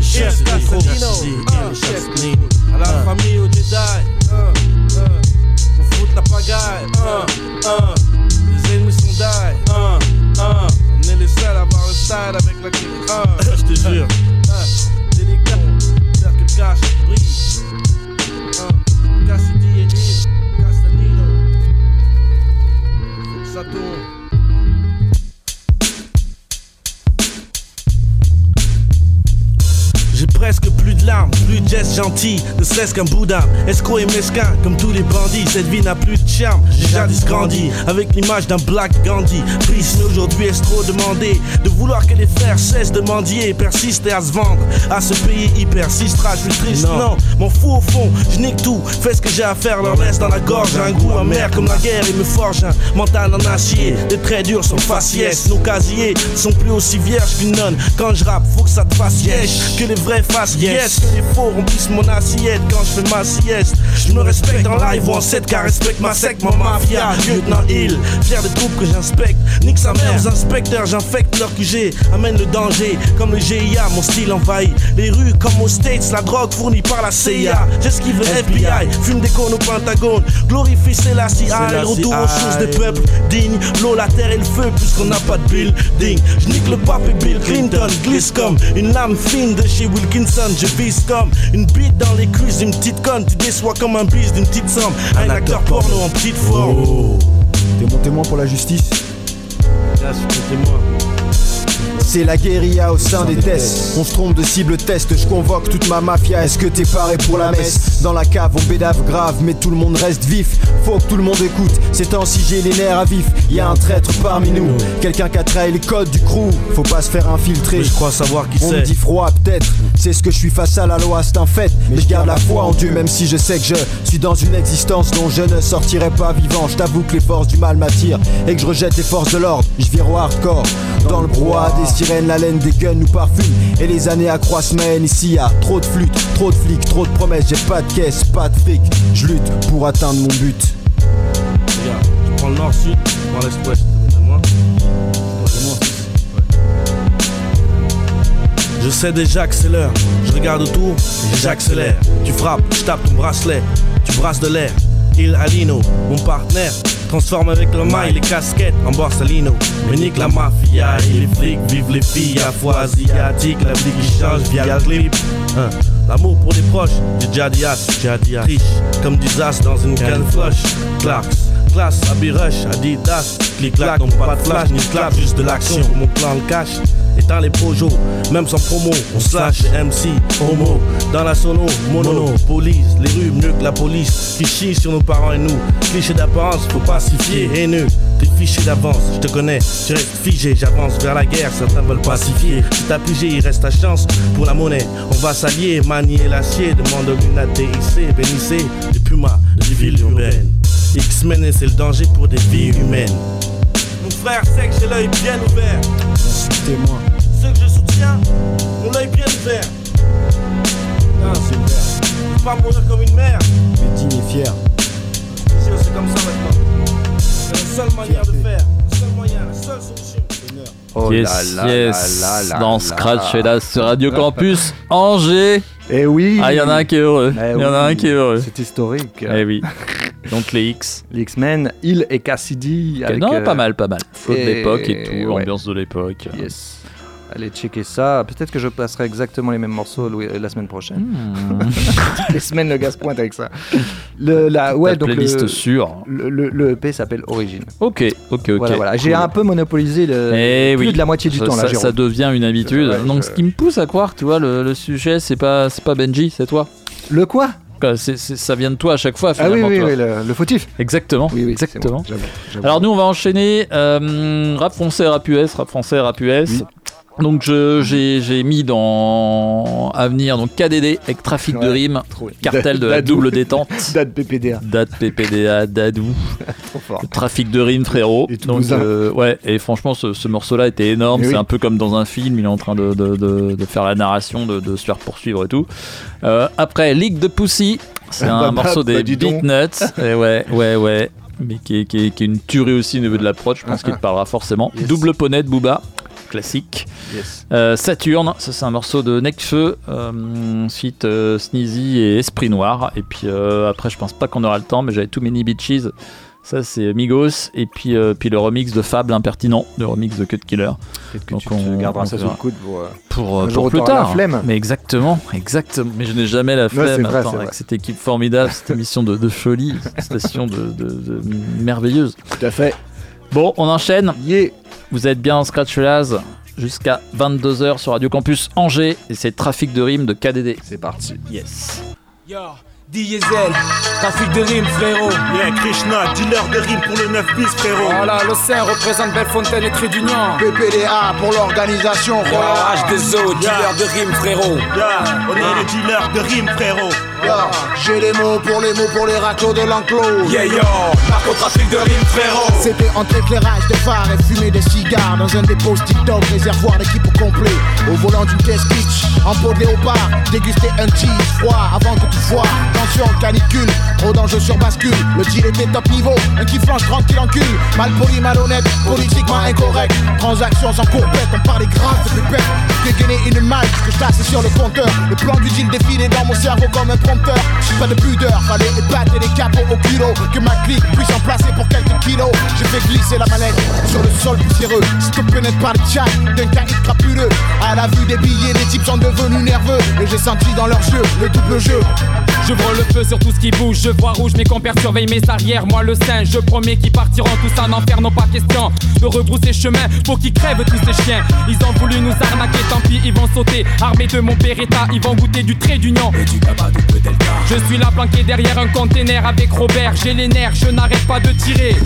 chef contrôle, ah. chef chef à la famille au Jedi, on fout la pagaille, ah, ah, les ennemis sont die, on est les seuls à avoir le style avec la clé, je te jure, délicat, cercle cache, brille, Cassidy et Castanino, faut que ça tourne. presque plus plus de gestes gentils, ne serait-ce qu'un boudin. Escroc et mesquin, comme tous les bandits, cette vie n'a plus de charme. J'ai jadis grandi avec l'image d'un Black Gandhi. Prise, mais aujourd'hui est trop demandé de vouloir que les frères cessent de mendier et persistent à se vendre à ce pays hyper sistra. Je suis triste, non, m'en fous au fond, je nique tout. Fais ce que j'ai à faire, leur laisse dans la gorge un goût amer comme la guerre. Il me forge un mental en acier. Les traits durs sont faciès, nos casiers sont plus aussi vierges qu'une nonne. Quand je rappe, faut que ça te fasse yes, que les vrais fassent yes, que les faux remplissent mon assiette quand je fais ma sieste. Je me respecte en live ou en set car respecte ma secte, ma mafia. Lieutenant Hill, fier des troupes que j'inspecte. Nique sa mère, aux inspecteurs, j'infecte leur QG. Amène le danger, comme le GIA, mon style envahit. Les rues comme aux States, la drogue fournie par la CIA. J'esquive le FBI, fume des cônes au Pentagone. Glorifie Selassie, ah, le retour aux sources des peuples dignes. L'eau, la terre et le feu, puisqu'on n'a pas de building. Je nique le pape et Bill Clinton, glisse comme une lame fine de chez Wilkinson. Je vise comme une bite dans les cuisses d'une petite conne. Tu déçois comme un bis d'une petite somme. Un acteur porno en petite forme. T'es mon témoin pour la justice? Là, c'est témoin. C'est la guérilla au sein des tests. On se trompe de cible test, je convoque toute ma mafia. Est-ce que t'es paré pour la messe? Dans la cave, on bédave grave, mais tout le monde reste vif. Faut que tout le monde écoute. Ces temps-ci, j'ai les nerfs à vif. Y a un traître parmi nous, quelqu'un qui a trahi les codes du crew. Faut pas se faire infiltrer. Je crois savoir qui On me c'est. dit froid, peut-être. C'est ce que je suis face à la loi, c'est un fait. Mais je garde la foi en Dieu, même si je sais que je suis dans une existence dont je ne sortirai pas vivant. Je t'avoue que les forces du mal m'attirent et que je rejette les forces de l'ordre. Je vire au hardcore. Dans le brouhaha des sirènes, la laine des guns nous parfume. Et les années accroissent haine. Ici a trop de flûtes, trop de flics, trop de promesses. J'ai pas de caisse, pas de fric. Je lutte pour atteindre mon but. Regarde, je prends le nord-sud, je prends l'est-ouest. Je sais déjà que c'est l'heure. Je regarde autour j'accélère. Tu frappes, je tape ton bracelet. Tu brasses de l'air. Il Alino, mon partenaire. Transforme avec le mail les casquettes en Borsalino. Mais nique la mafia et les flics. Vive les filles à fois asiatiques. La vie qui change via le clip. Hein. L'amour pour les proches, du Jadias, Jadias. Triche comme du Zas dans une canne flush. Clarks, classe, Abirush, Adidas. Clic-clac, non pas de flash ni clap, juste de l'action pour mon plan le cash. Étant les projos, même sans promo, on slash MC, homo. Dans la sono, mono, police, les rues mieux que la police. Qui chie sur nos parents et nous. Cliché d'apparence, faut pacifier, haineux. T'es fiché d'avance, je te connais, tu restes figé, j'avance vers la guerre, certains veulent pacifier. Si t'as pigé, il reste ta chance pour la monnaie. On va s'allier, manier l'acier, demande au luna DIC, bénissez les pumas, les villes urbaines. X-Men et c'est le danger pour des vies humaines. Mon frère sait que j'ai l'œil bien ouvert. Témoin. Soutiens ont l'œil bien ouvert. Ouvert. Je veux pas mourir comme une mère. Mais digne et fier. C'est comme ça maintenant. C'est la seule manière de faire. Le seul moyen, la seule solution. Oh yes, yes. Dans Scratch et là sur Radio Campus Angers. Eh oui. Ah, il y en a un qui est heureux. Eh Il y en a oui, un qui est heureux. C'est historique. Eh oui. Donc les X. Les X-Men, Hill et Cassidy. Avec, non, euh, pas mal, pas mal. De et- l'époque et tout, ouais. ambiance de l'époque. Yes. Allez checker ça. Peut-être que je passerai exactement les mêmes morceaux le- la semaine prochaine. Hmm. les semaines, le gars se pointe avec ça. Le, la, ouais, donc playlist le, sûre. Le, le- le EP s'appelle Origine. Ok, ok, ok. Voilà, voilà. J'ai un peu monopolisé le, Eh plus oui. de la moitié du ça, temps là. ça, ça devient une habitude. Ouais, Donc je- ce qui me pousse à croire, tu vois, le, sujet, c'est pas, pas Benji, c'est toi. Le quoi? Ça vient de toi à chaque fois. Ah oui, oui, le, le fautif. Exactement. Oui, oui, c'est exactement. Alors nous, on va enchaîner euh, rap français, rap US, rap français, rap US. Donc j'ai mis dans Avenir donc KDD avec trafic de Ouais, bien. cartel de la double détente, Date PPDA. date PPDA, Dadou, Trop fort. le trafic de rimes frérot. Et Donc euh, ouais et franchement ce, ce morceau-là était énorme. Mais C'est oui. un peu comme dans un film. Il est en train de, de- de- de faire la narration, de, se faire poursuivre et tout. Euh, après Ligue de Pussy, c'est Bah, un bah, morceau bah, des donc. Beatnuts. Et ouais ouais ouais. Mais qui est, qui est- qui est une tuerie aussi au niveau de l'approche, je pense Ah, qu'il ah. te parlera forcément. Yes. Double poney de Booba, classique. Yes. Euh, Saturne, ça c'est un morceau de Necfeu, euh, ensuite euh, Sneezy et Esprit Noir. Et puis euh, après, je pense pas qu'on aura le temps, mais j'avais Too Many Bitches. Ça c'est Migos. Et puis, puis le remix de Fable Impertinent, le remix de Cut Killer. Que Donc tu on- garderas on ça sous le coude pour. Pour, pour plus la tard. flemme. Mais exactement, exactement. Mais je n'ai jamais la flemme. vrai, Attends, avec cette équipe formidable, cette émission de, de folie, cette station de, de- de merveilleuse. Tout à fait. Bon, on enchaîne. Yeah. Vous êtes bien en Scratch Laz jusqu'à 22h sur Radio Campus Angers et c'est Trafic de rimes de KDD. C'est parti. Yes. Yo, Diesel, trafic de rimes frérot. Yeah, Krishna, dealer de rimes pour le 9 bis frérot. Voilà, l'océan représente Bellefontaine et Trait d'Union. PPDA pour l'organisation. Yo, H2O, dealer de rimes frérot. Yeah, on est les dealers de rimes frérot. J'ai les mots pour les mots pour les raclos de l'enclos. Yeah yo, narcotrafic de rimes frérot. C'était entre éclairage des phares et fumée des cigares Dans un dépôt TikTok, réservoir d'équipe au complet. Au volant d'une caisse kitsch, en peau de léopard Déguster un cheese froid avant que tu foires Tension canicule, trop d'enjeux sur bascule. Le deal était top niveau, un qui flanche tranquille en cul. Mal poli, malhonnête, politiquement incorrect. Transactions sans courbette, on parlait grave de pépette Dégainé une malle que je sur le compteur. Le plan du deal défilé dans mon cerveau comme un prompteur Pas de pudeur, fallait épater les capots au culot Que ma clique puisse en placer pour quelques kilos. J'ai fait glisser la manette sur le sol poussiéreux. Stoppé net par les chats d'un caïd crapuleux À la vue des billets, les types sont devenus nerveux. Et j'ai senti dans leurs yeux le double jeu. Je vois le feu sur tout ce qui bouge, je vois rouge, mes compères surveillent mes arrières. Moi le singe, je promets qu'ils partiront tous en enfer, non pas question de rebrousser chemin. Faut qu'ils crèvent tous ces chiens. Ils ont voulu nous arnaquer, tant pis, vont sauter. Armés de mon Beretta, ils vont goûter du trait d'union. Et du tabac de Delta. Je suis là planqué derrière un container avec Robert. J'ai les nerfs, je n'arrête pas de tirer.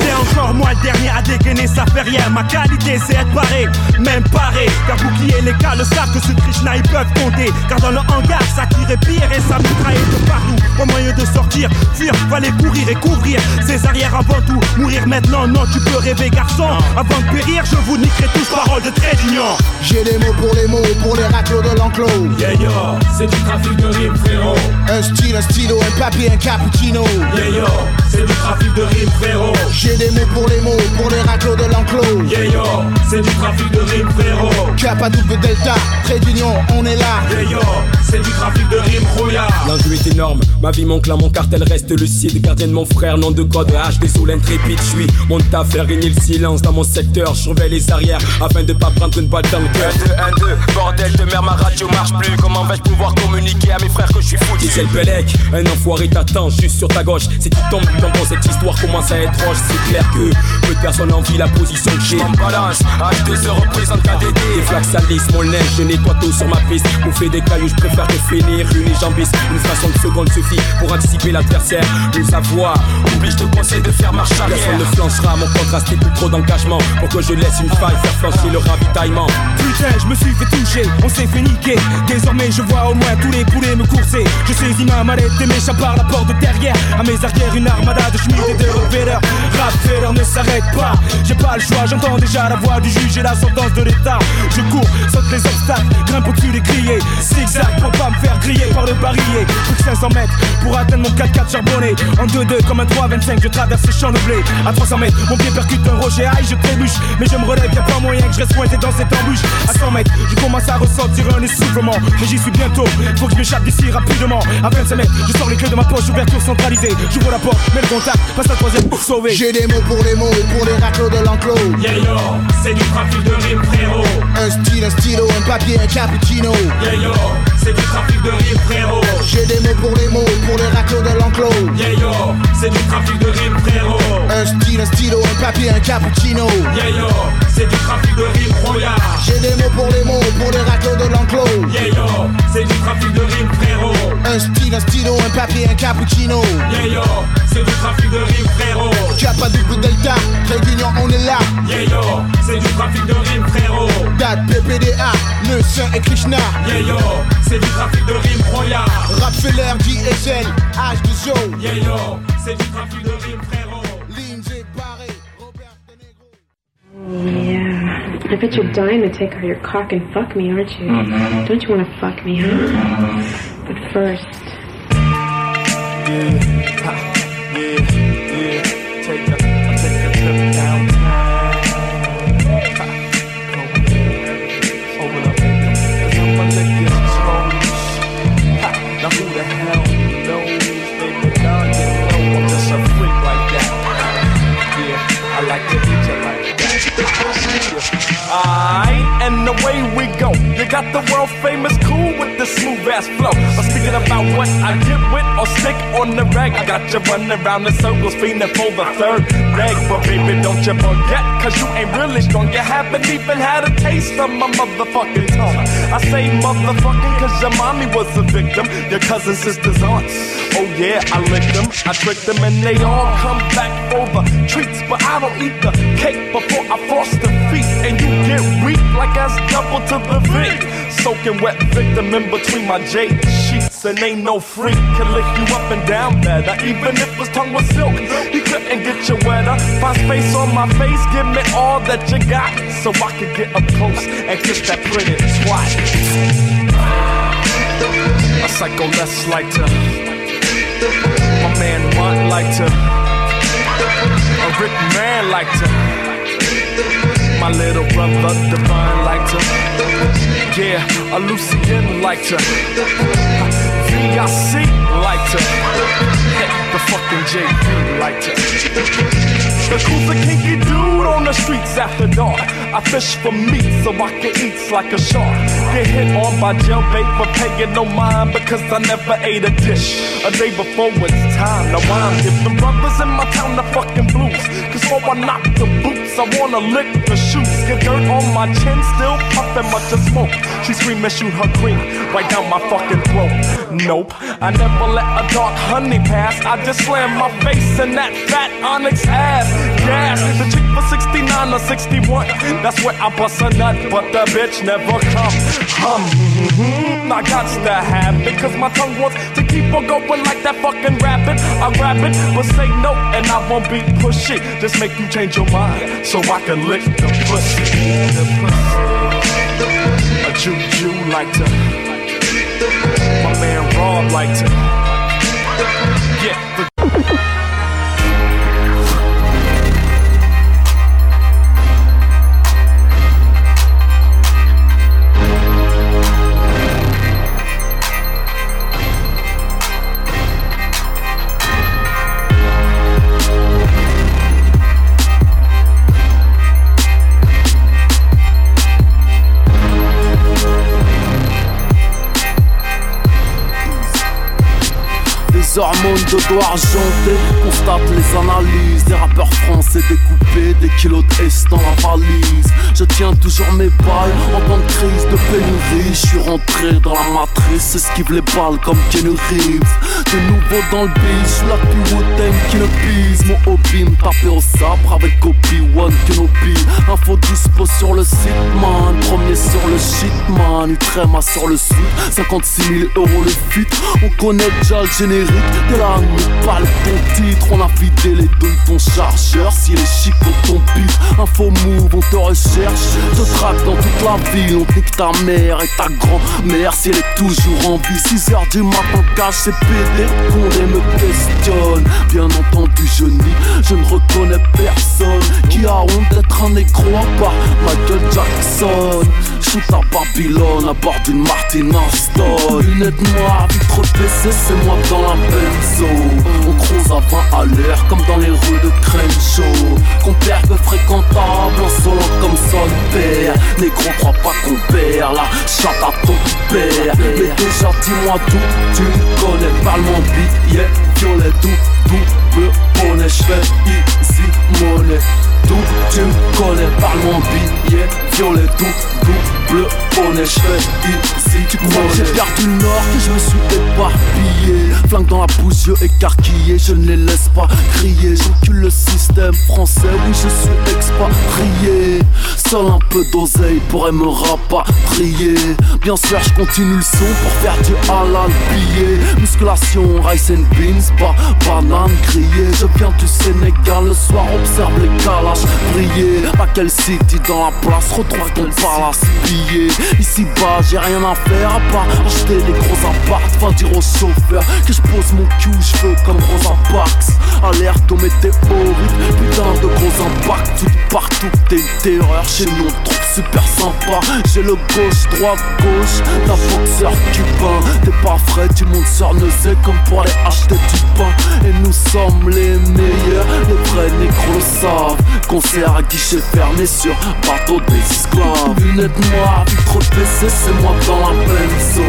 C'est encore moi le dernier à dégainer, ça fait rien. Ma qualité c'est être paré, même paré. Car bouclier les gars le savent que ce Krishna ils peuvent compter. Car dans le hangar ça tirait pire et ça mitraille de partout. Au moyen de sortir, fuir, fallait courir et couvrir ses arrières avant tout. Mourir maintenant, non, tu peux rêver garçon. Avant de périr, je vous niquerai tous paroles de trait d'union. J'ai les mots pour les mots, pour les raclos de l'enclos Yeah yo, c'est du trafic de rimes frérot. Un style, un stylo, un papier, un cappuccino Yeah yo, c'est du trafic de rimes frérot. J'ai des mots pour les mots, pour les raclos de l'enclos Yeah yo, c'est du trafic de rimes frérot. Cap à double delta, trait d'union, on est là Yeah yo, c'est du trafic de rimes rouillard. L'enjeu est énorme, ma vie, mon clan, mon cartel reste lucide. Gardien de mon frère, nom de code H, des sous l'intrépide. Je suis mon taf, faire régner le silence dans mon secteur. Je surveille les arrières afin de pas prendre une balle dans le cœur. 1, 2, 1, 2, bordel de merde, ma radio marche plus. Comment vais-je pouvoir communiquer à mes frères que je suis foutu Diesel Belek, un enfoiré t'attend juste sur ta gauche. Si tu tombes dans bon, cette histoire commence à être roche. C'est clair que peu de personnes envient la position que j'ai. Balance, H2 représente KDD. Des flaques salissent mon linge, je nettoie tout sur ma piste. Bouffer des cailloux, je préfère te finir une jambiste. Une fraction de seconde suffit pour anticiper l'adversaire. Nous savoir, Oublie, je te conseille de faire marche personne arrière. ne flanchera. Mon contraste est plus trop d'engagement pour que je laisse une faille faire flancher le ravitaillement. Putain, je me suis on s'est fait niquer. Désormais, je vois au moins tous les poulets me courser. Je saisis ma mallette et m'échappe par la porte de derrière. À mes arrières, une armada de schmidt et de repéreurs. Rap ne s'arrête pas. J'ai pas le choix, j'entends déjà la voix du juge et la sentence de l'état. Je cours, saute les obstacles, grimpe au-dessus des criers. Zigzag pour pas me faire griller par le barillet. Que 500 mètres pour atteindre mon 4x4 charbonné. En 2-2 comme un 3-25, je traverse les champs de blé. À 300 mètres, mon pied percute un rocher. Aïe, je trébuche, mais je me relève, y'a pas moyen que je reste coincé dans cette embûche. À 100 mètres, je commence à ressentir un essoufflement. Mais j'y suis bientôt, faut que je m'échappe d'ici rapidement. À 25 mètres, je sors les clés de ma poche, ouverture centralisée. J'ouvre la porte, mets le contact, passe la troisième pour sauver. J'ai des mots pour les mots, pour les raclos de l'enclos Yeah yo, c'est du trafic de rimes frérot. Un style, un stylo, un papier, un cappuccino Yeah yo, c'est du trafic de rimes frérot. J'ai des mots pour les mots, pour les raclos de l'enclos Yeah yo, c'est du trafic de rimes frérot. Un style, un stylo, un papier, un cappuccino Yeah yo, c'est du trafic de rimes rouillard. J'ai des mots pour les mots, pour les raclos de l'enclos Yeah yo, c'est du trafic de rimes frérot. Un style, un stylo, un papier, un cappuccino Yeah yo, c'est du trafic de rimes frérot. Cap à double delta, trait d'union, on est là Yeah yo, c'est du trafic de rimes frérot. Date PPDA, le Saint et Krishna Yeah yo, c'est du trafic de rimes royard. Rap Feller, DSL, H2O Yeah yo, c'est du trafic de rimes frérot. Lindsay Barré, Robert De Negro Yeah. I bet mm-hmm. you're dying to take out your cock and fuck me, aren't you? Mm-hmm. Don't you want to fuck me, huh? Mm-hmm. But first. Alright, and away we go. You got the world famous cool with the smooth ass flow. I'm speaking about what I get with or stick on the rag. I got you running around in circles, fiending for the third leg. But baby, don't you forget, cause you ain't really strong. You haven't even had a taste of my motherfucking tongue. I say motherfucking cause your mommy was a victim. Your cousin, sisters, aunts. Oh yeah, I licked them, I tricked them, and they all come back for the treats. But I don't eat the cake before I frost the feet. And you get weak like that's double to the V. Soaking wet victim in between my jade sheets. And ain't no freak can lick you up and down better. Even if his tongue was silk, he couldn't get you wetter. Find space on my face, give me all that you got. So I can get up close and kiss that pretty twat. A psycho less like to. My man want like to. A rich man like to. My little brother divine like to. Yeah, a Lucian liked her. VIC liked her. The fucking JV liked her. The a kinky dude on the streets after dark. I fish for meat so I can eat like a shark. Get hit on by jailbait, but paying no mind because I never ate a dish. A day before it's time. Now I'm giving brothers in my town the fucking blues. Cause before I knock the boots, I wanna lick the shoes. Get dirt on my chin, still puffing much of smoke. She screaming, shoot her cream right down my fucking throat. Nope, I never let a dark honey pass. I just slam my face in that fat onyx ass. Gas, the chick for 69 or 61. That's where I bust a nut, but the bitch never come. Hum, mhm, I got to have it, cause my tongue wants to keep on going like that fucking rabbit. I grab it, but say no, and I won't be pushy. Just make you change your mind, so I can lick the pussy. The pussy. A juju like to. My man Rob like to. Yeah, de doigts argentés Constate les analyses. Des rappeurs français découpés Des kilos de dans la valise. Je tiens toujours mes balles En temps de crise de pénurie. Je suis rentré dans la matrice Esquive les balles comme Kenny Reeves. De nouveau dans le beat Je suis la plus hautaine qui ne pise. Mon hobby me taper au sabre Avec Obi-Wan Kenobi. Info dispo sur le site man. Premier sur le shit man. Utrema sur le sud 56 000 euros le fit On connaît déjà le générique de la pas le titre On a vidé les deux de ton chargeur. Si les chics ont ton pif Info move on te recherche. Je traque dans toute la ville On nique ta mère et ta grand-mère. Si elle est toujours en vie 6h du matin cache ses PD Condé me questionne. Bien entendu je nie Je ne reconnais personne. Qui a honte d'être un négro à part Michael Jackson? Shoot à Babylone à bord d'une Martin Aston Lunettes noires, vitre baissée, c'est moi dans la benzo On croise à 20 à l'heure comme dans les rues de Crenshaw. Compère peu fréquentable, en solo comme son père. Négro crois pas qu'on perd la chatte à ton père. Mais déjà dis-moi d'où tu me connais. Parle mon billet, violet, tout, double bonnet. J'fais easy money D'où tu me connais, parle mon billet Violet, tout, double bonnet J'fais easy Tu crois que j'ai perdu le nord, que je me suis éparpillé. Flingue dans la bouche, yeux écarquillés Je ne les laisse pas crier. J'encule le système français, oui je suis expatrié. Seul un peu d'oseille pourrait me rapatrier. Bien sûr je continue le son pour faire du halal billet Musculation, rice and beans, pas banane grillée. Je viens du Sénégal, le soir observe les calages briller. Laquelle city dans la place, retrouve ton palace Ici bas j'ai rien à faire à part acheter des gros apparts Va dire au chauffeur que je pose mon cul, je veux comme Rosa Parks Alerte aux météorites, putain de gros impacts Tout partout, t'es une terreur, chez nous on trouve super sympa. J'ai le gauche, droite, gauche, d'un boxeur cubain. T'es pas frais, tu montes sur Neusé comme pour aller acheter du pain. Et nous sommes les meilleurs, les vrais négros savent. Concert à guichet fermé sur bateau des esclaves. Lunettes noires, vitre baissée, c'est moi dans la benzo.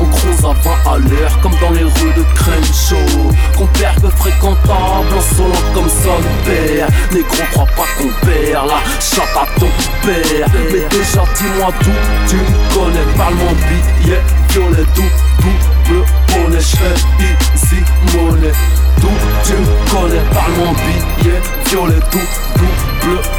On croise à 20 à l'heure, comme dans les rues de Crenshaw. Compère peu fréquentable, insolent comme son père. Négro, crois pas qu'on perd la chatte à ton père. Mais déjà, dis-moi d'où tu me connais. Parle-moi billet, violet, tout, double bonnet. J'fais easy money. D'où tu me connais. Parle-moi billet, violet, tout, double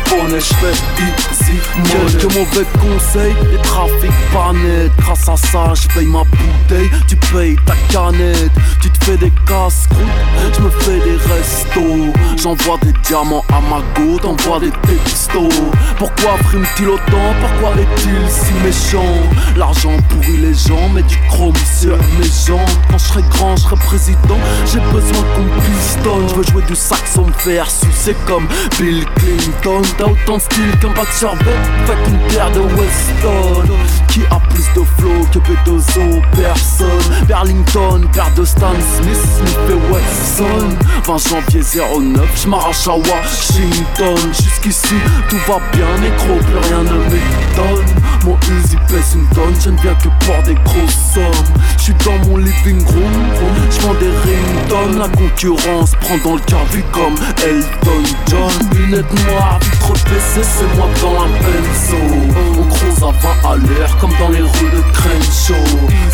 bonnet. J'fais easy. Quelques mauvais conseils, les trafics pas nets. Grâce à ça, j'paye ma bouteille, tu payes ta canette. Tu te fais des casse-croûtes, j'me fais des restos. J'envoie des diamants à ma go, t'envoies des textos. Pourquoi frime-t-il autant? Pourquoi est-il si méchant? L'argent pourrit les gens, mais du chrome sur mes jambes. Quand je serai grand, je serai président, j'ai besoin qu'on pistonne. Je veux jouer du saxon faire sucer comme Bill Clinton. T'as autant de style qu'un bac sur fait une paire de Weston. Qui a plus de flow que Bedozo Personne. Burlington, paire de Stan Smith, Smith et Wesson. 20 janvier 09, je m'arrache à Washington. Jusqu'ici, tout va bien, nécro, plus rien ne m'étonne. Mon Uzi pèse une tonne, je ne viens que pour des grosses sommes. Je suis dans mon living room, je vends des ringtones. La concurrence prend dans le carvi comme Elton John. Lunettes noires, vitre baissée, c'est moi dans la benzo. On croise à 20 à l'heure, comme dans les rues de Crenshaw.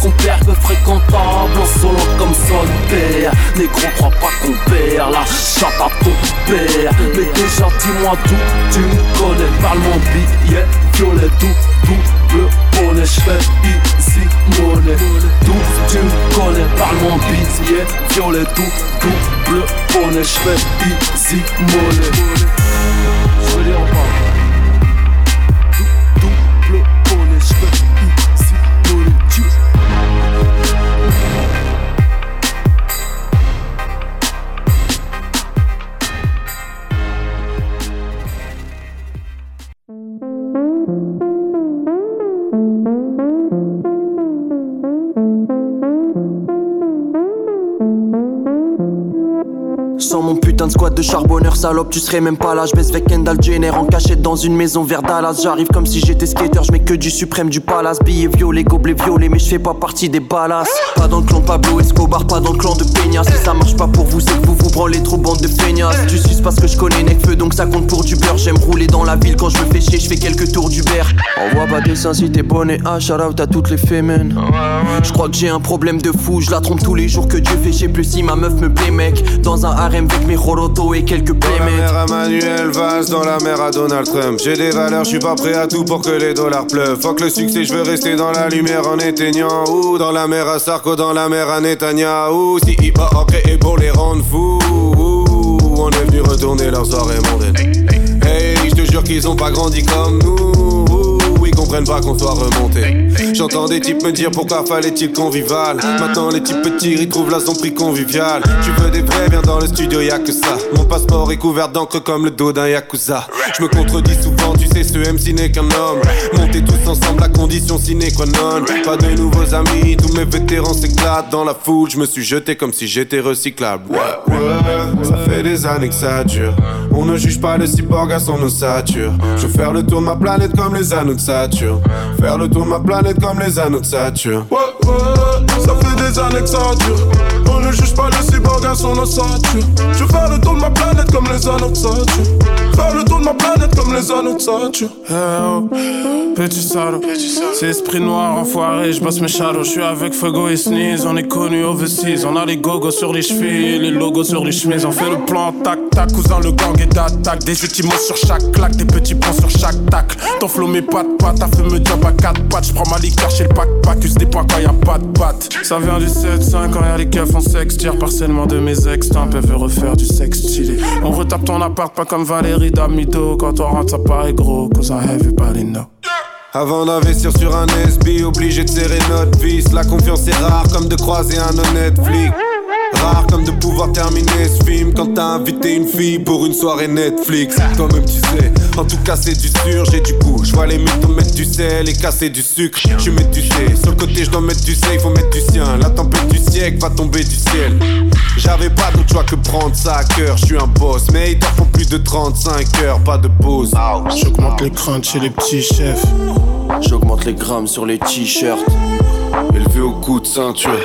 Compère peu fréquentable, insolent comme son père. Négro, crois pas qu'on perd la chatte à ton père. Mais déjà, dis-moi d'où tu me connais. Parle-moi billet, violet, tout, double bonnet. J'fais easy money. D'où tu me connais. Parle-moi billet, violet, tout, double bonnet. J'fais easy money. Je veux dire, parle. Double bonnet, j'fais de charbonneur salope, tu serais même pas là. Je baisse avec Kendall Jenner en cachette dans une maison vers Dallas. J'arrive comme si j'étais skater, je mets que du suprême du palace. Billets violets, gobelets violets, mais je fais pas partie des balas. Pas dans le clan Pablo Escobar, pas dans le clan de Peña. Si ça marche pas pour vous, c'est que vous vous branlez trop bande de feignasses. Tu suces parce que je connais donc ça compte pour du beurre. J'aime rouler dans la ville quand je me fais chier, je fais quelques tours du beurre. Envoie pas des seins si t'es bonnet, ah shout out à toutes les fémènes. Je crois que j'ai un problème de fou, je la trompe tous les jours que Dieu fait, je sais plus si ma meuf me plaît mec. Dans un harem avec mes Et quelques Dans la playmates. mer à Manuel Valls, dans la mer à Donald Trump. J'ai des valeurs, je suis pas prêt à tout pour que les dollars pleuvent. Fuck le succès, je veux rester dans la lumière en éteignant. Ou dans la mer à Sarko, dans la mer à Netanyahu. Si hip hop créé pour les rendre fous. Ouh, On est venu retourner leur soirée mondaine. Hey, je te jure qu'ils ont pas grandi comme nous. Comprennent pas qu'on soit remonté. J'entends des types me dire pourquoi fallait-il convivial. Maintenant les types petits ils trouvent là son prix convivial. Tu veux des vrais, viens dans le studio, y'a que ça. Mon passeport est couvert d'encre comme le dos d'un yakuza. Je me contredis souvent, tu sais, ce MC n'est qu'un homme. Montez tous ensemble, la condition sine qua non. Pas de nouveaux amis, tous mes vétérans s'éclatent dans la foule. Je me suis jeté comme si j'étais recyclable. Des années que ça dure. On ne juge pas le cyborg à son ossature. Je veux faire le tour de ma planète comme les anneaux de Saturne. Faire le tour de ma planète comme les anneaux de Saturne. Ouais, ouais, ça fait des années que ça dure. On ne juge pas le cyborg à son ossature. Je veux faire le tour de ma planète comme les anneaux de Saturne. Le tour de ma planète comme les anneaux de Saturne. Eh oh, petit salaud, c'est esprit noir enfoiré, je bosse mes shadows, je suis avec Fuego et Sneeze, on est connu overseas, on a les gogos sur les chevilles, les logos sur les chemises, on fait le plan tac tac, cousin le gang est d'attaque, des équipements sur chaque claque, des petits points sur chaque tacle, ton flow mes pattes pattes, t'as fait me job à 4 pattes, je prends ma liqueur chez le pack pack, use des points quand y'a pas de pattes, ça vient du 7-5 quand y'a les keufs en sexe, tire partiellement de mes ex, un peu refaire du sexe stylé, on retape ton appart pas comme Valérie Quand on rentre ça paraît gros, cause I everybody know. Avant d'investir sur un SB, obligé de serrer notre vis. La confiance est rare comme de croiser un honnête flic. Rare comme de pouvoir terminer ce film quand t'as invité une fille pour une soirée Netflix. Toi-même tu sais, en tout cas c'est du sûr, j'ai du goût. Je vois les mythes du sel et casser du sucre. Je mets du C. Sur le côté, je dois mettre du C, il faut mettre du sien. La tempête du siècle va tomber du ciel. J'avais pas d'autre choix que prendre ça à cœur. Je suis un boss, mais ils font plus de 35 heures, pas de pause. J'augmente les craintes chez les petits chefs. J'augmente les grammes sur les t-shirts. Élevé au coup de ceinture.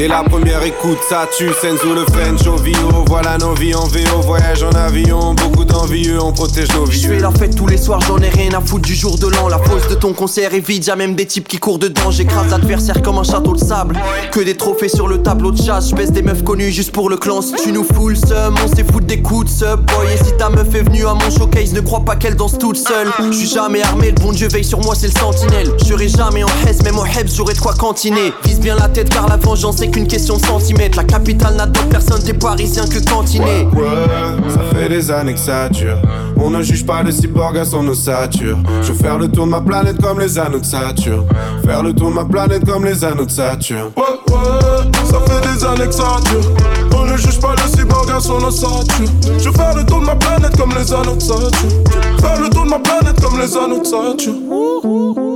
Dès la première écoute, ça tue. Senzu le French au VO. Voilà nos vies en VO. Voyage en avion. Beaucoup d'envieux, on protège nos Je fais la fête tous les soirs, j'en ai rien à foutre du jour de l'an. La pause de ton concert est vide, y'a même des types qui courent dedans. J'écrase l'adversaire comme un château de sable. Que des trophées sur le tableau de chasse. Je baisse des meufs connues juste pour le clan. Si tu nous fous le seum, on s'est foutre des coups de sub. Boy, et si ta meuf est venue à mon showcase, ne crois pas qu'elle danse toute seule. Je suis jamais armé, le bon Dieu veille sur moi, c'est le sentinelle. Je serai jamais en Hesse, même en Hebs, j'aurai de quoi cantiner. Vise bien la tête car la vengeance c'est qu'une question de centimètres. La capitale n'a d'autre personne, t'es parisien que cantiner. Ouais, ça fait des années que ça dure. On ne juge pas le cyborg à son ossature. Je veux faire le tour de ma planète comme les anneaux de Saturne. Faire le tour de ma planète comme les anneaux de Saturne. Ouais, ouais, ça fait des années que ça dure. On ne juge pas le cyborg à son ossature. Je veux faire le tour de ma planète comme les anneaux de Saturne. Faire le tour de ma planète comme les anneaux de Saturne.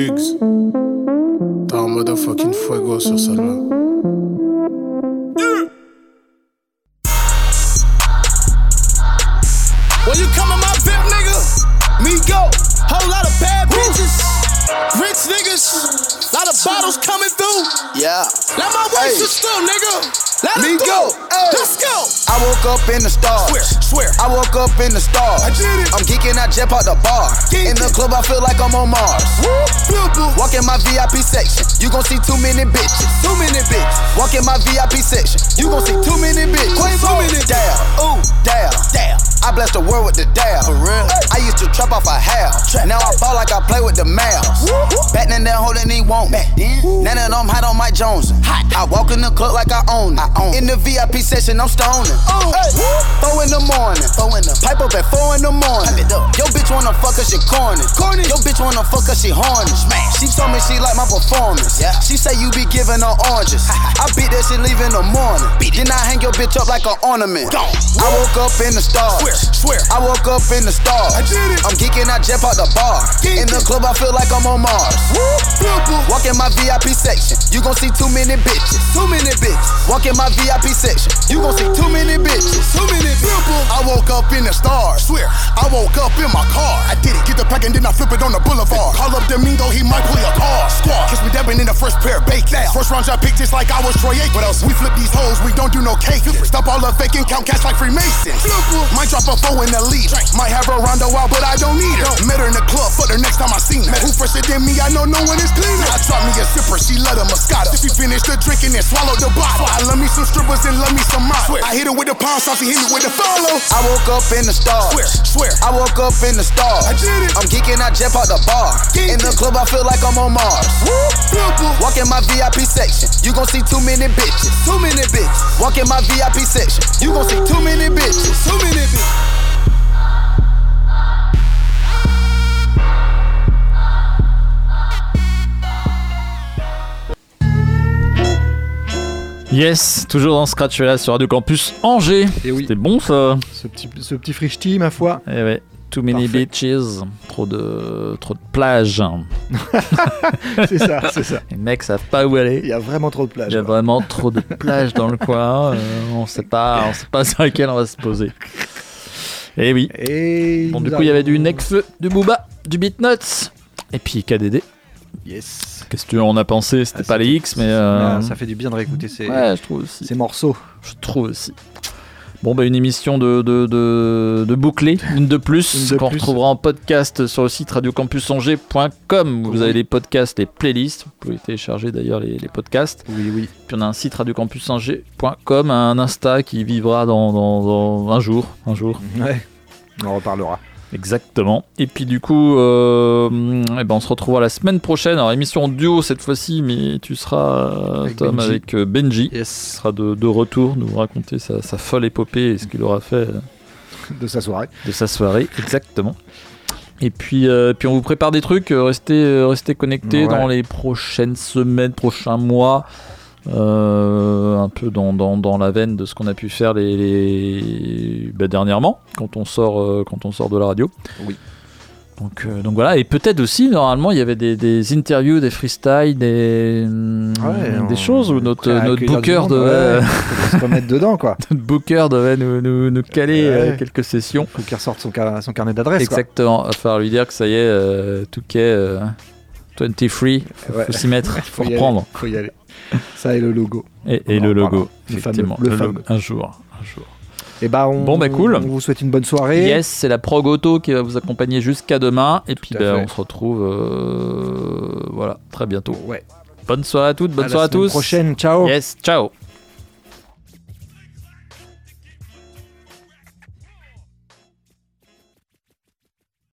Higgs, t'as un motherfucking fuego sur celle-là. When you come in my bed, nigga, me go. Whole lot of bad bitches, rich niggas, lot of bottles coming through. Yeah. Waist still, nigga. Let Me go. Hey. Let's go. I woke up in the stars. Swear, swear. I woke up in the stars. I did it. I'm geeking, I jet out the bar. Geek In the club, I feel like I'm on Mars. Walk in my VIP section. You gon' see too many bitches. Too many bitches. Walk in my VIP section. You gon' see too many bitches. Too many. Down. Ooh, down. Down. I bless the world with the dab. For real. I used to trap off a house. Now I ball like I play with the mouse. Batting that holding he won't. None of them hot on Mike Jones. I walk in the club like I own it. In the VIP session, I'm stoning. Oh, hey. Four in the morning. Four in the pipe up at four in the morning. Yo bitch wanna fuck her, she corny. corny. Yo bitch wanna fuck her, she horny. She told me she like my performance. Yeah. She say you be giving her oranges. I beat that shit leave in the morning. Beat Then I hang your bitch up like an ornament. I woke up in the stars. Swear, swear. I woke up in the stars. I did it. I'm geeking, I jump out the bar. In the club, I feel like I'm on Mars. Walk in my VIP section. You gon' see too many bitches. Too many bitches. Walk in my VIP section. You gon' see too many bitches. Too many people. I woke up in the stars. Swear. I woke up in my car. I did it. Get the pack and then I flip it on the boulevard. Call up Domingo, he might pull your car. Squad. Kiss me dabbing in the first pair of baked out. First round, I picked just like I was Troy Aikman. What else? We flip these hoes, we don't do no cake. Stop all the faking, count cash like Freemasons. Might drop a four in the lead. Might have her rondo out, but I don't need her. Met her in the club, but her next time I seen her. Who fresher than me? I know no one is cleaner. I dropped me a sipper, she love the Moscato. She finished the drinking and swallowed the bottle. I love me some strippers and love me some models. I hit her with the pound sauce, she hit me with the follow. I woke up in the stars. Swear, swear. I woke up in the stars. I did it. I'm geeking, I jet out the bar. In the club, I feel like I'm on Mars. Woo, Walk in my VIP section. You gon' see too many bitches. Too many bitches. Walk in my VIP section. You gon' see too many bitches. Too many bitches. Yes, toujours dans Scratch là sur Radio Campus Angers. Et oui. C'était bon ça. Ce petit, ce petit ma foi. Eh ouais. Too many Parfait. beaches, trop de trop de plages. c'est ça, c'est ça. Les mecs savent pas où aller. Il y a vraiment trop de plages. Il y a quoi. vraiment trop de plages dans le coin. euh, on sait pas, on sait pas sur lesquelles on va se poser. Et oui. Et Bon, du coup, il y avait du Necfeu, du Booba, du Beatnuts, et puis KDD. Yes. Qu'est-ce que tu en as pensé C'était Ah, pas les X, mais. euh, Ah, ça fait du bien de réécouter ces, Ouais, je trouve aussi. ces morceaux. Je trouve aussi. Bon, bah, une émission de, de, de, de bouclés, une de plus, qu'on retrouvera en podcast sur le site radiocampusangers.com. Vous Oui. avez les podcasts, les playlists. Vous pouvez télécharger d'ailleurs les, les podcasts. Oui, oui. Puis on a un site radiocampusangers.com, un Insta qui vivra dans, dans, dans un jour. Un jour. Ouais. On en reparlera. Exactement. Et puis du coup, euh, eh ben on se retrouvera la semaine prochaine. Alors émission en duo cette fois-ci, mais tu seras euh, Avec Tom Benji. avec euh, Benji. Yes. Il sera de, de retour, nous raconter sa, sa folle épopée et ce qu'il aura fait De sa soirée. de sa soirée. Exactement. Et puis, euh, puis on vous prépare des trucs. Restez, restez connectés Ouais. dans les prochaines semaines, prochains mois. Euh, un peu dans, dans, dans la veine de ce qu'on a pu faire les, les- bah, dernièrement quand on sort euh, quand on sort de la radio. Oui. Donc, euh, donc voilà et peut-être aussi normalement il y avait des, des interviews, des freestyles, des Ouais, des on- choses où notre notre booker devait ouais. Se remettre dedans quoi. notre booker devait nous, nous, nous caler Ouais. euh, quelques sessions. Faut qu'il ressorte son, car- son carnet d'adresse. quoi. Exactement. Il va falloir lui dire que ça y est, euh, Touquet euh, 23, faut, s'y mettre, faut Faut reprendre. aller, Faut y aller. Ça et le logo. Et, le logo, Le effectivement. fameux- le Le fameux. logo. Un jour, un jour. Et bah on, Bon, bah, cool. On vous souhaite une bonne soirée. Yes, c'est la Prog Auto qui va vous accompagner jusqu'à demain. Et puis ben, fait. on se retrouve euh, voilà, très bientôt. Ouais. Bonne soirée à toutes, bonne À la soirée à semaine tous. prochaine, ciao. Yes, ciao.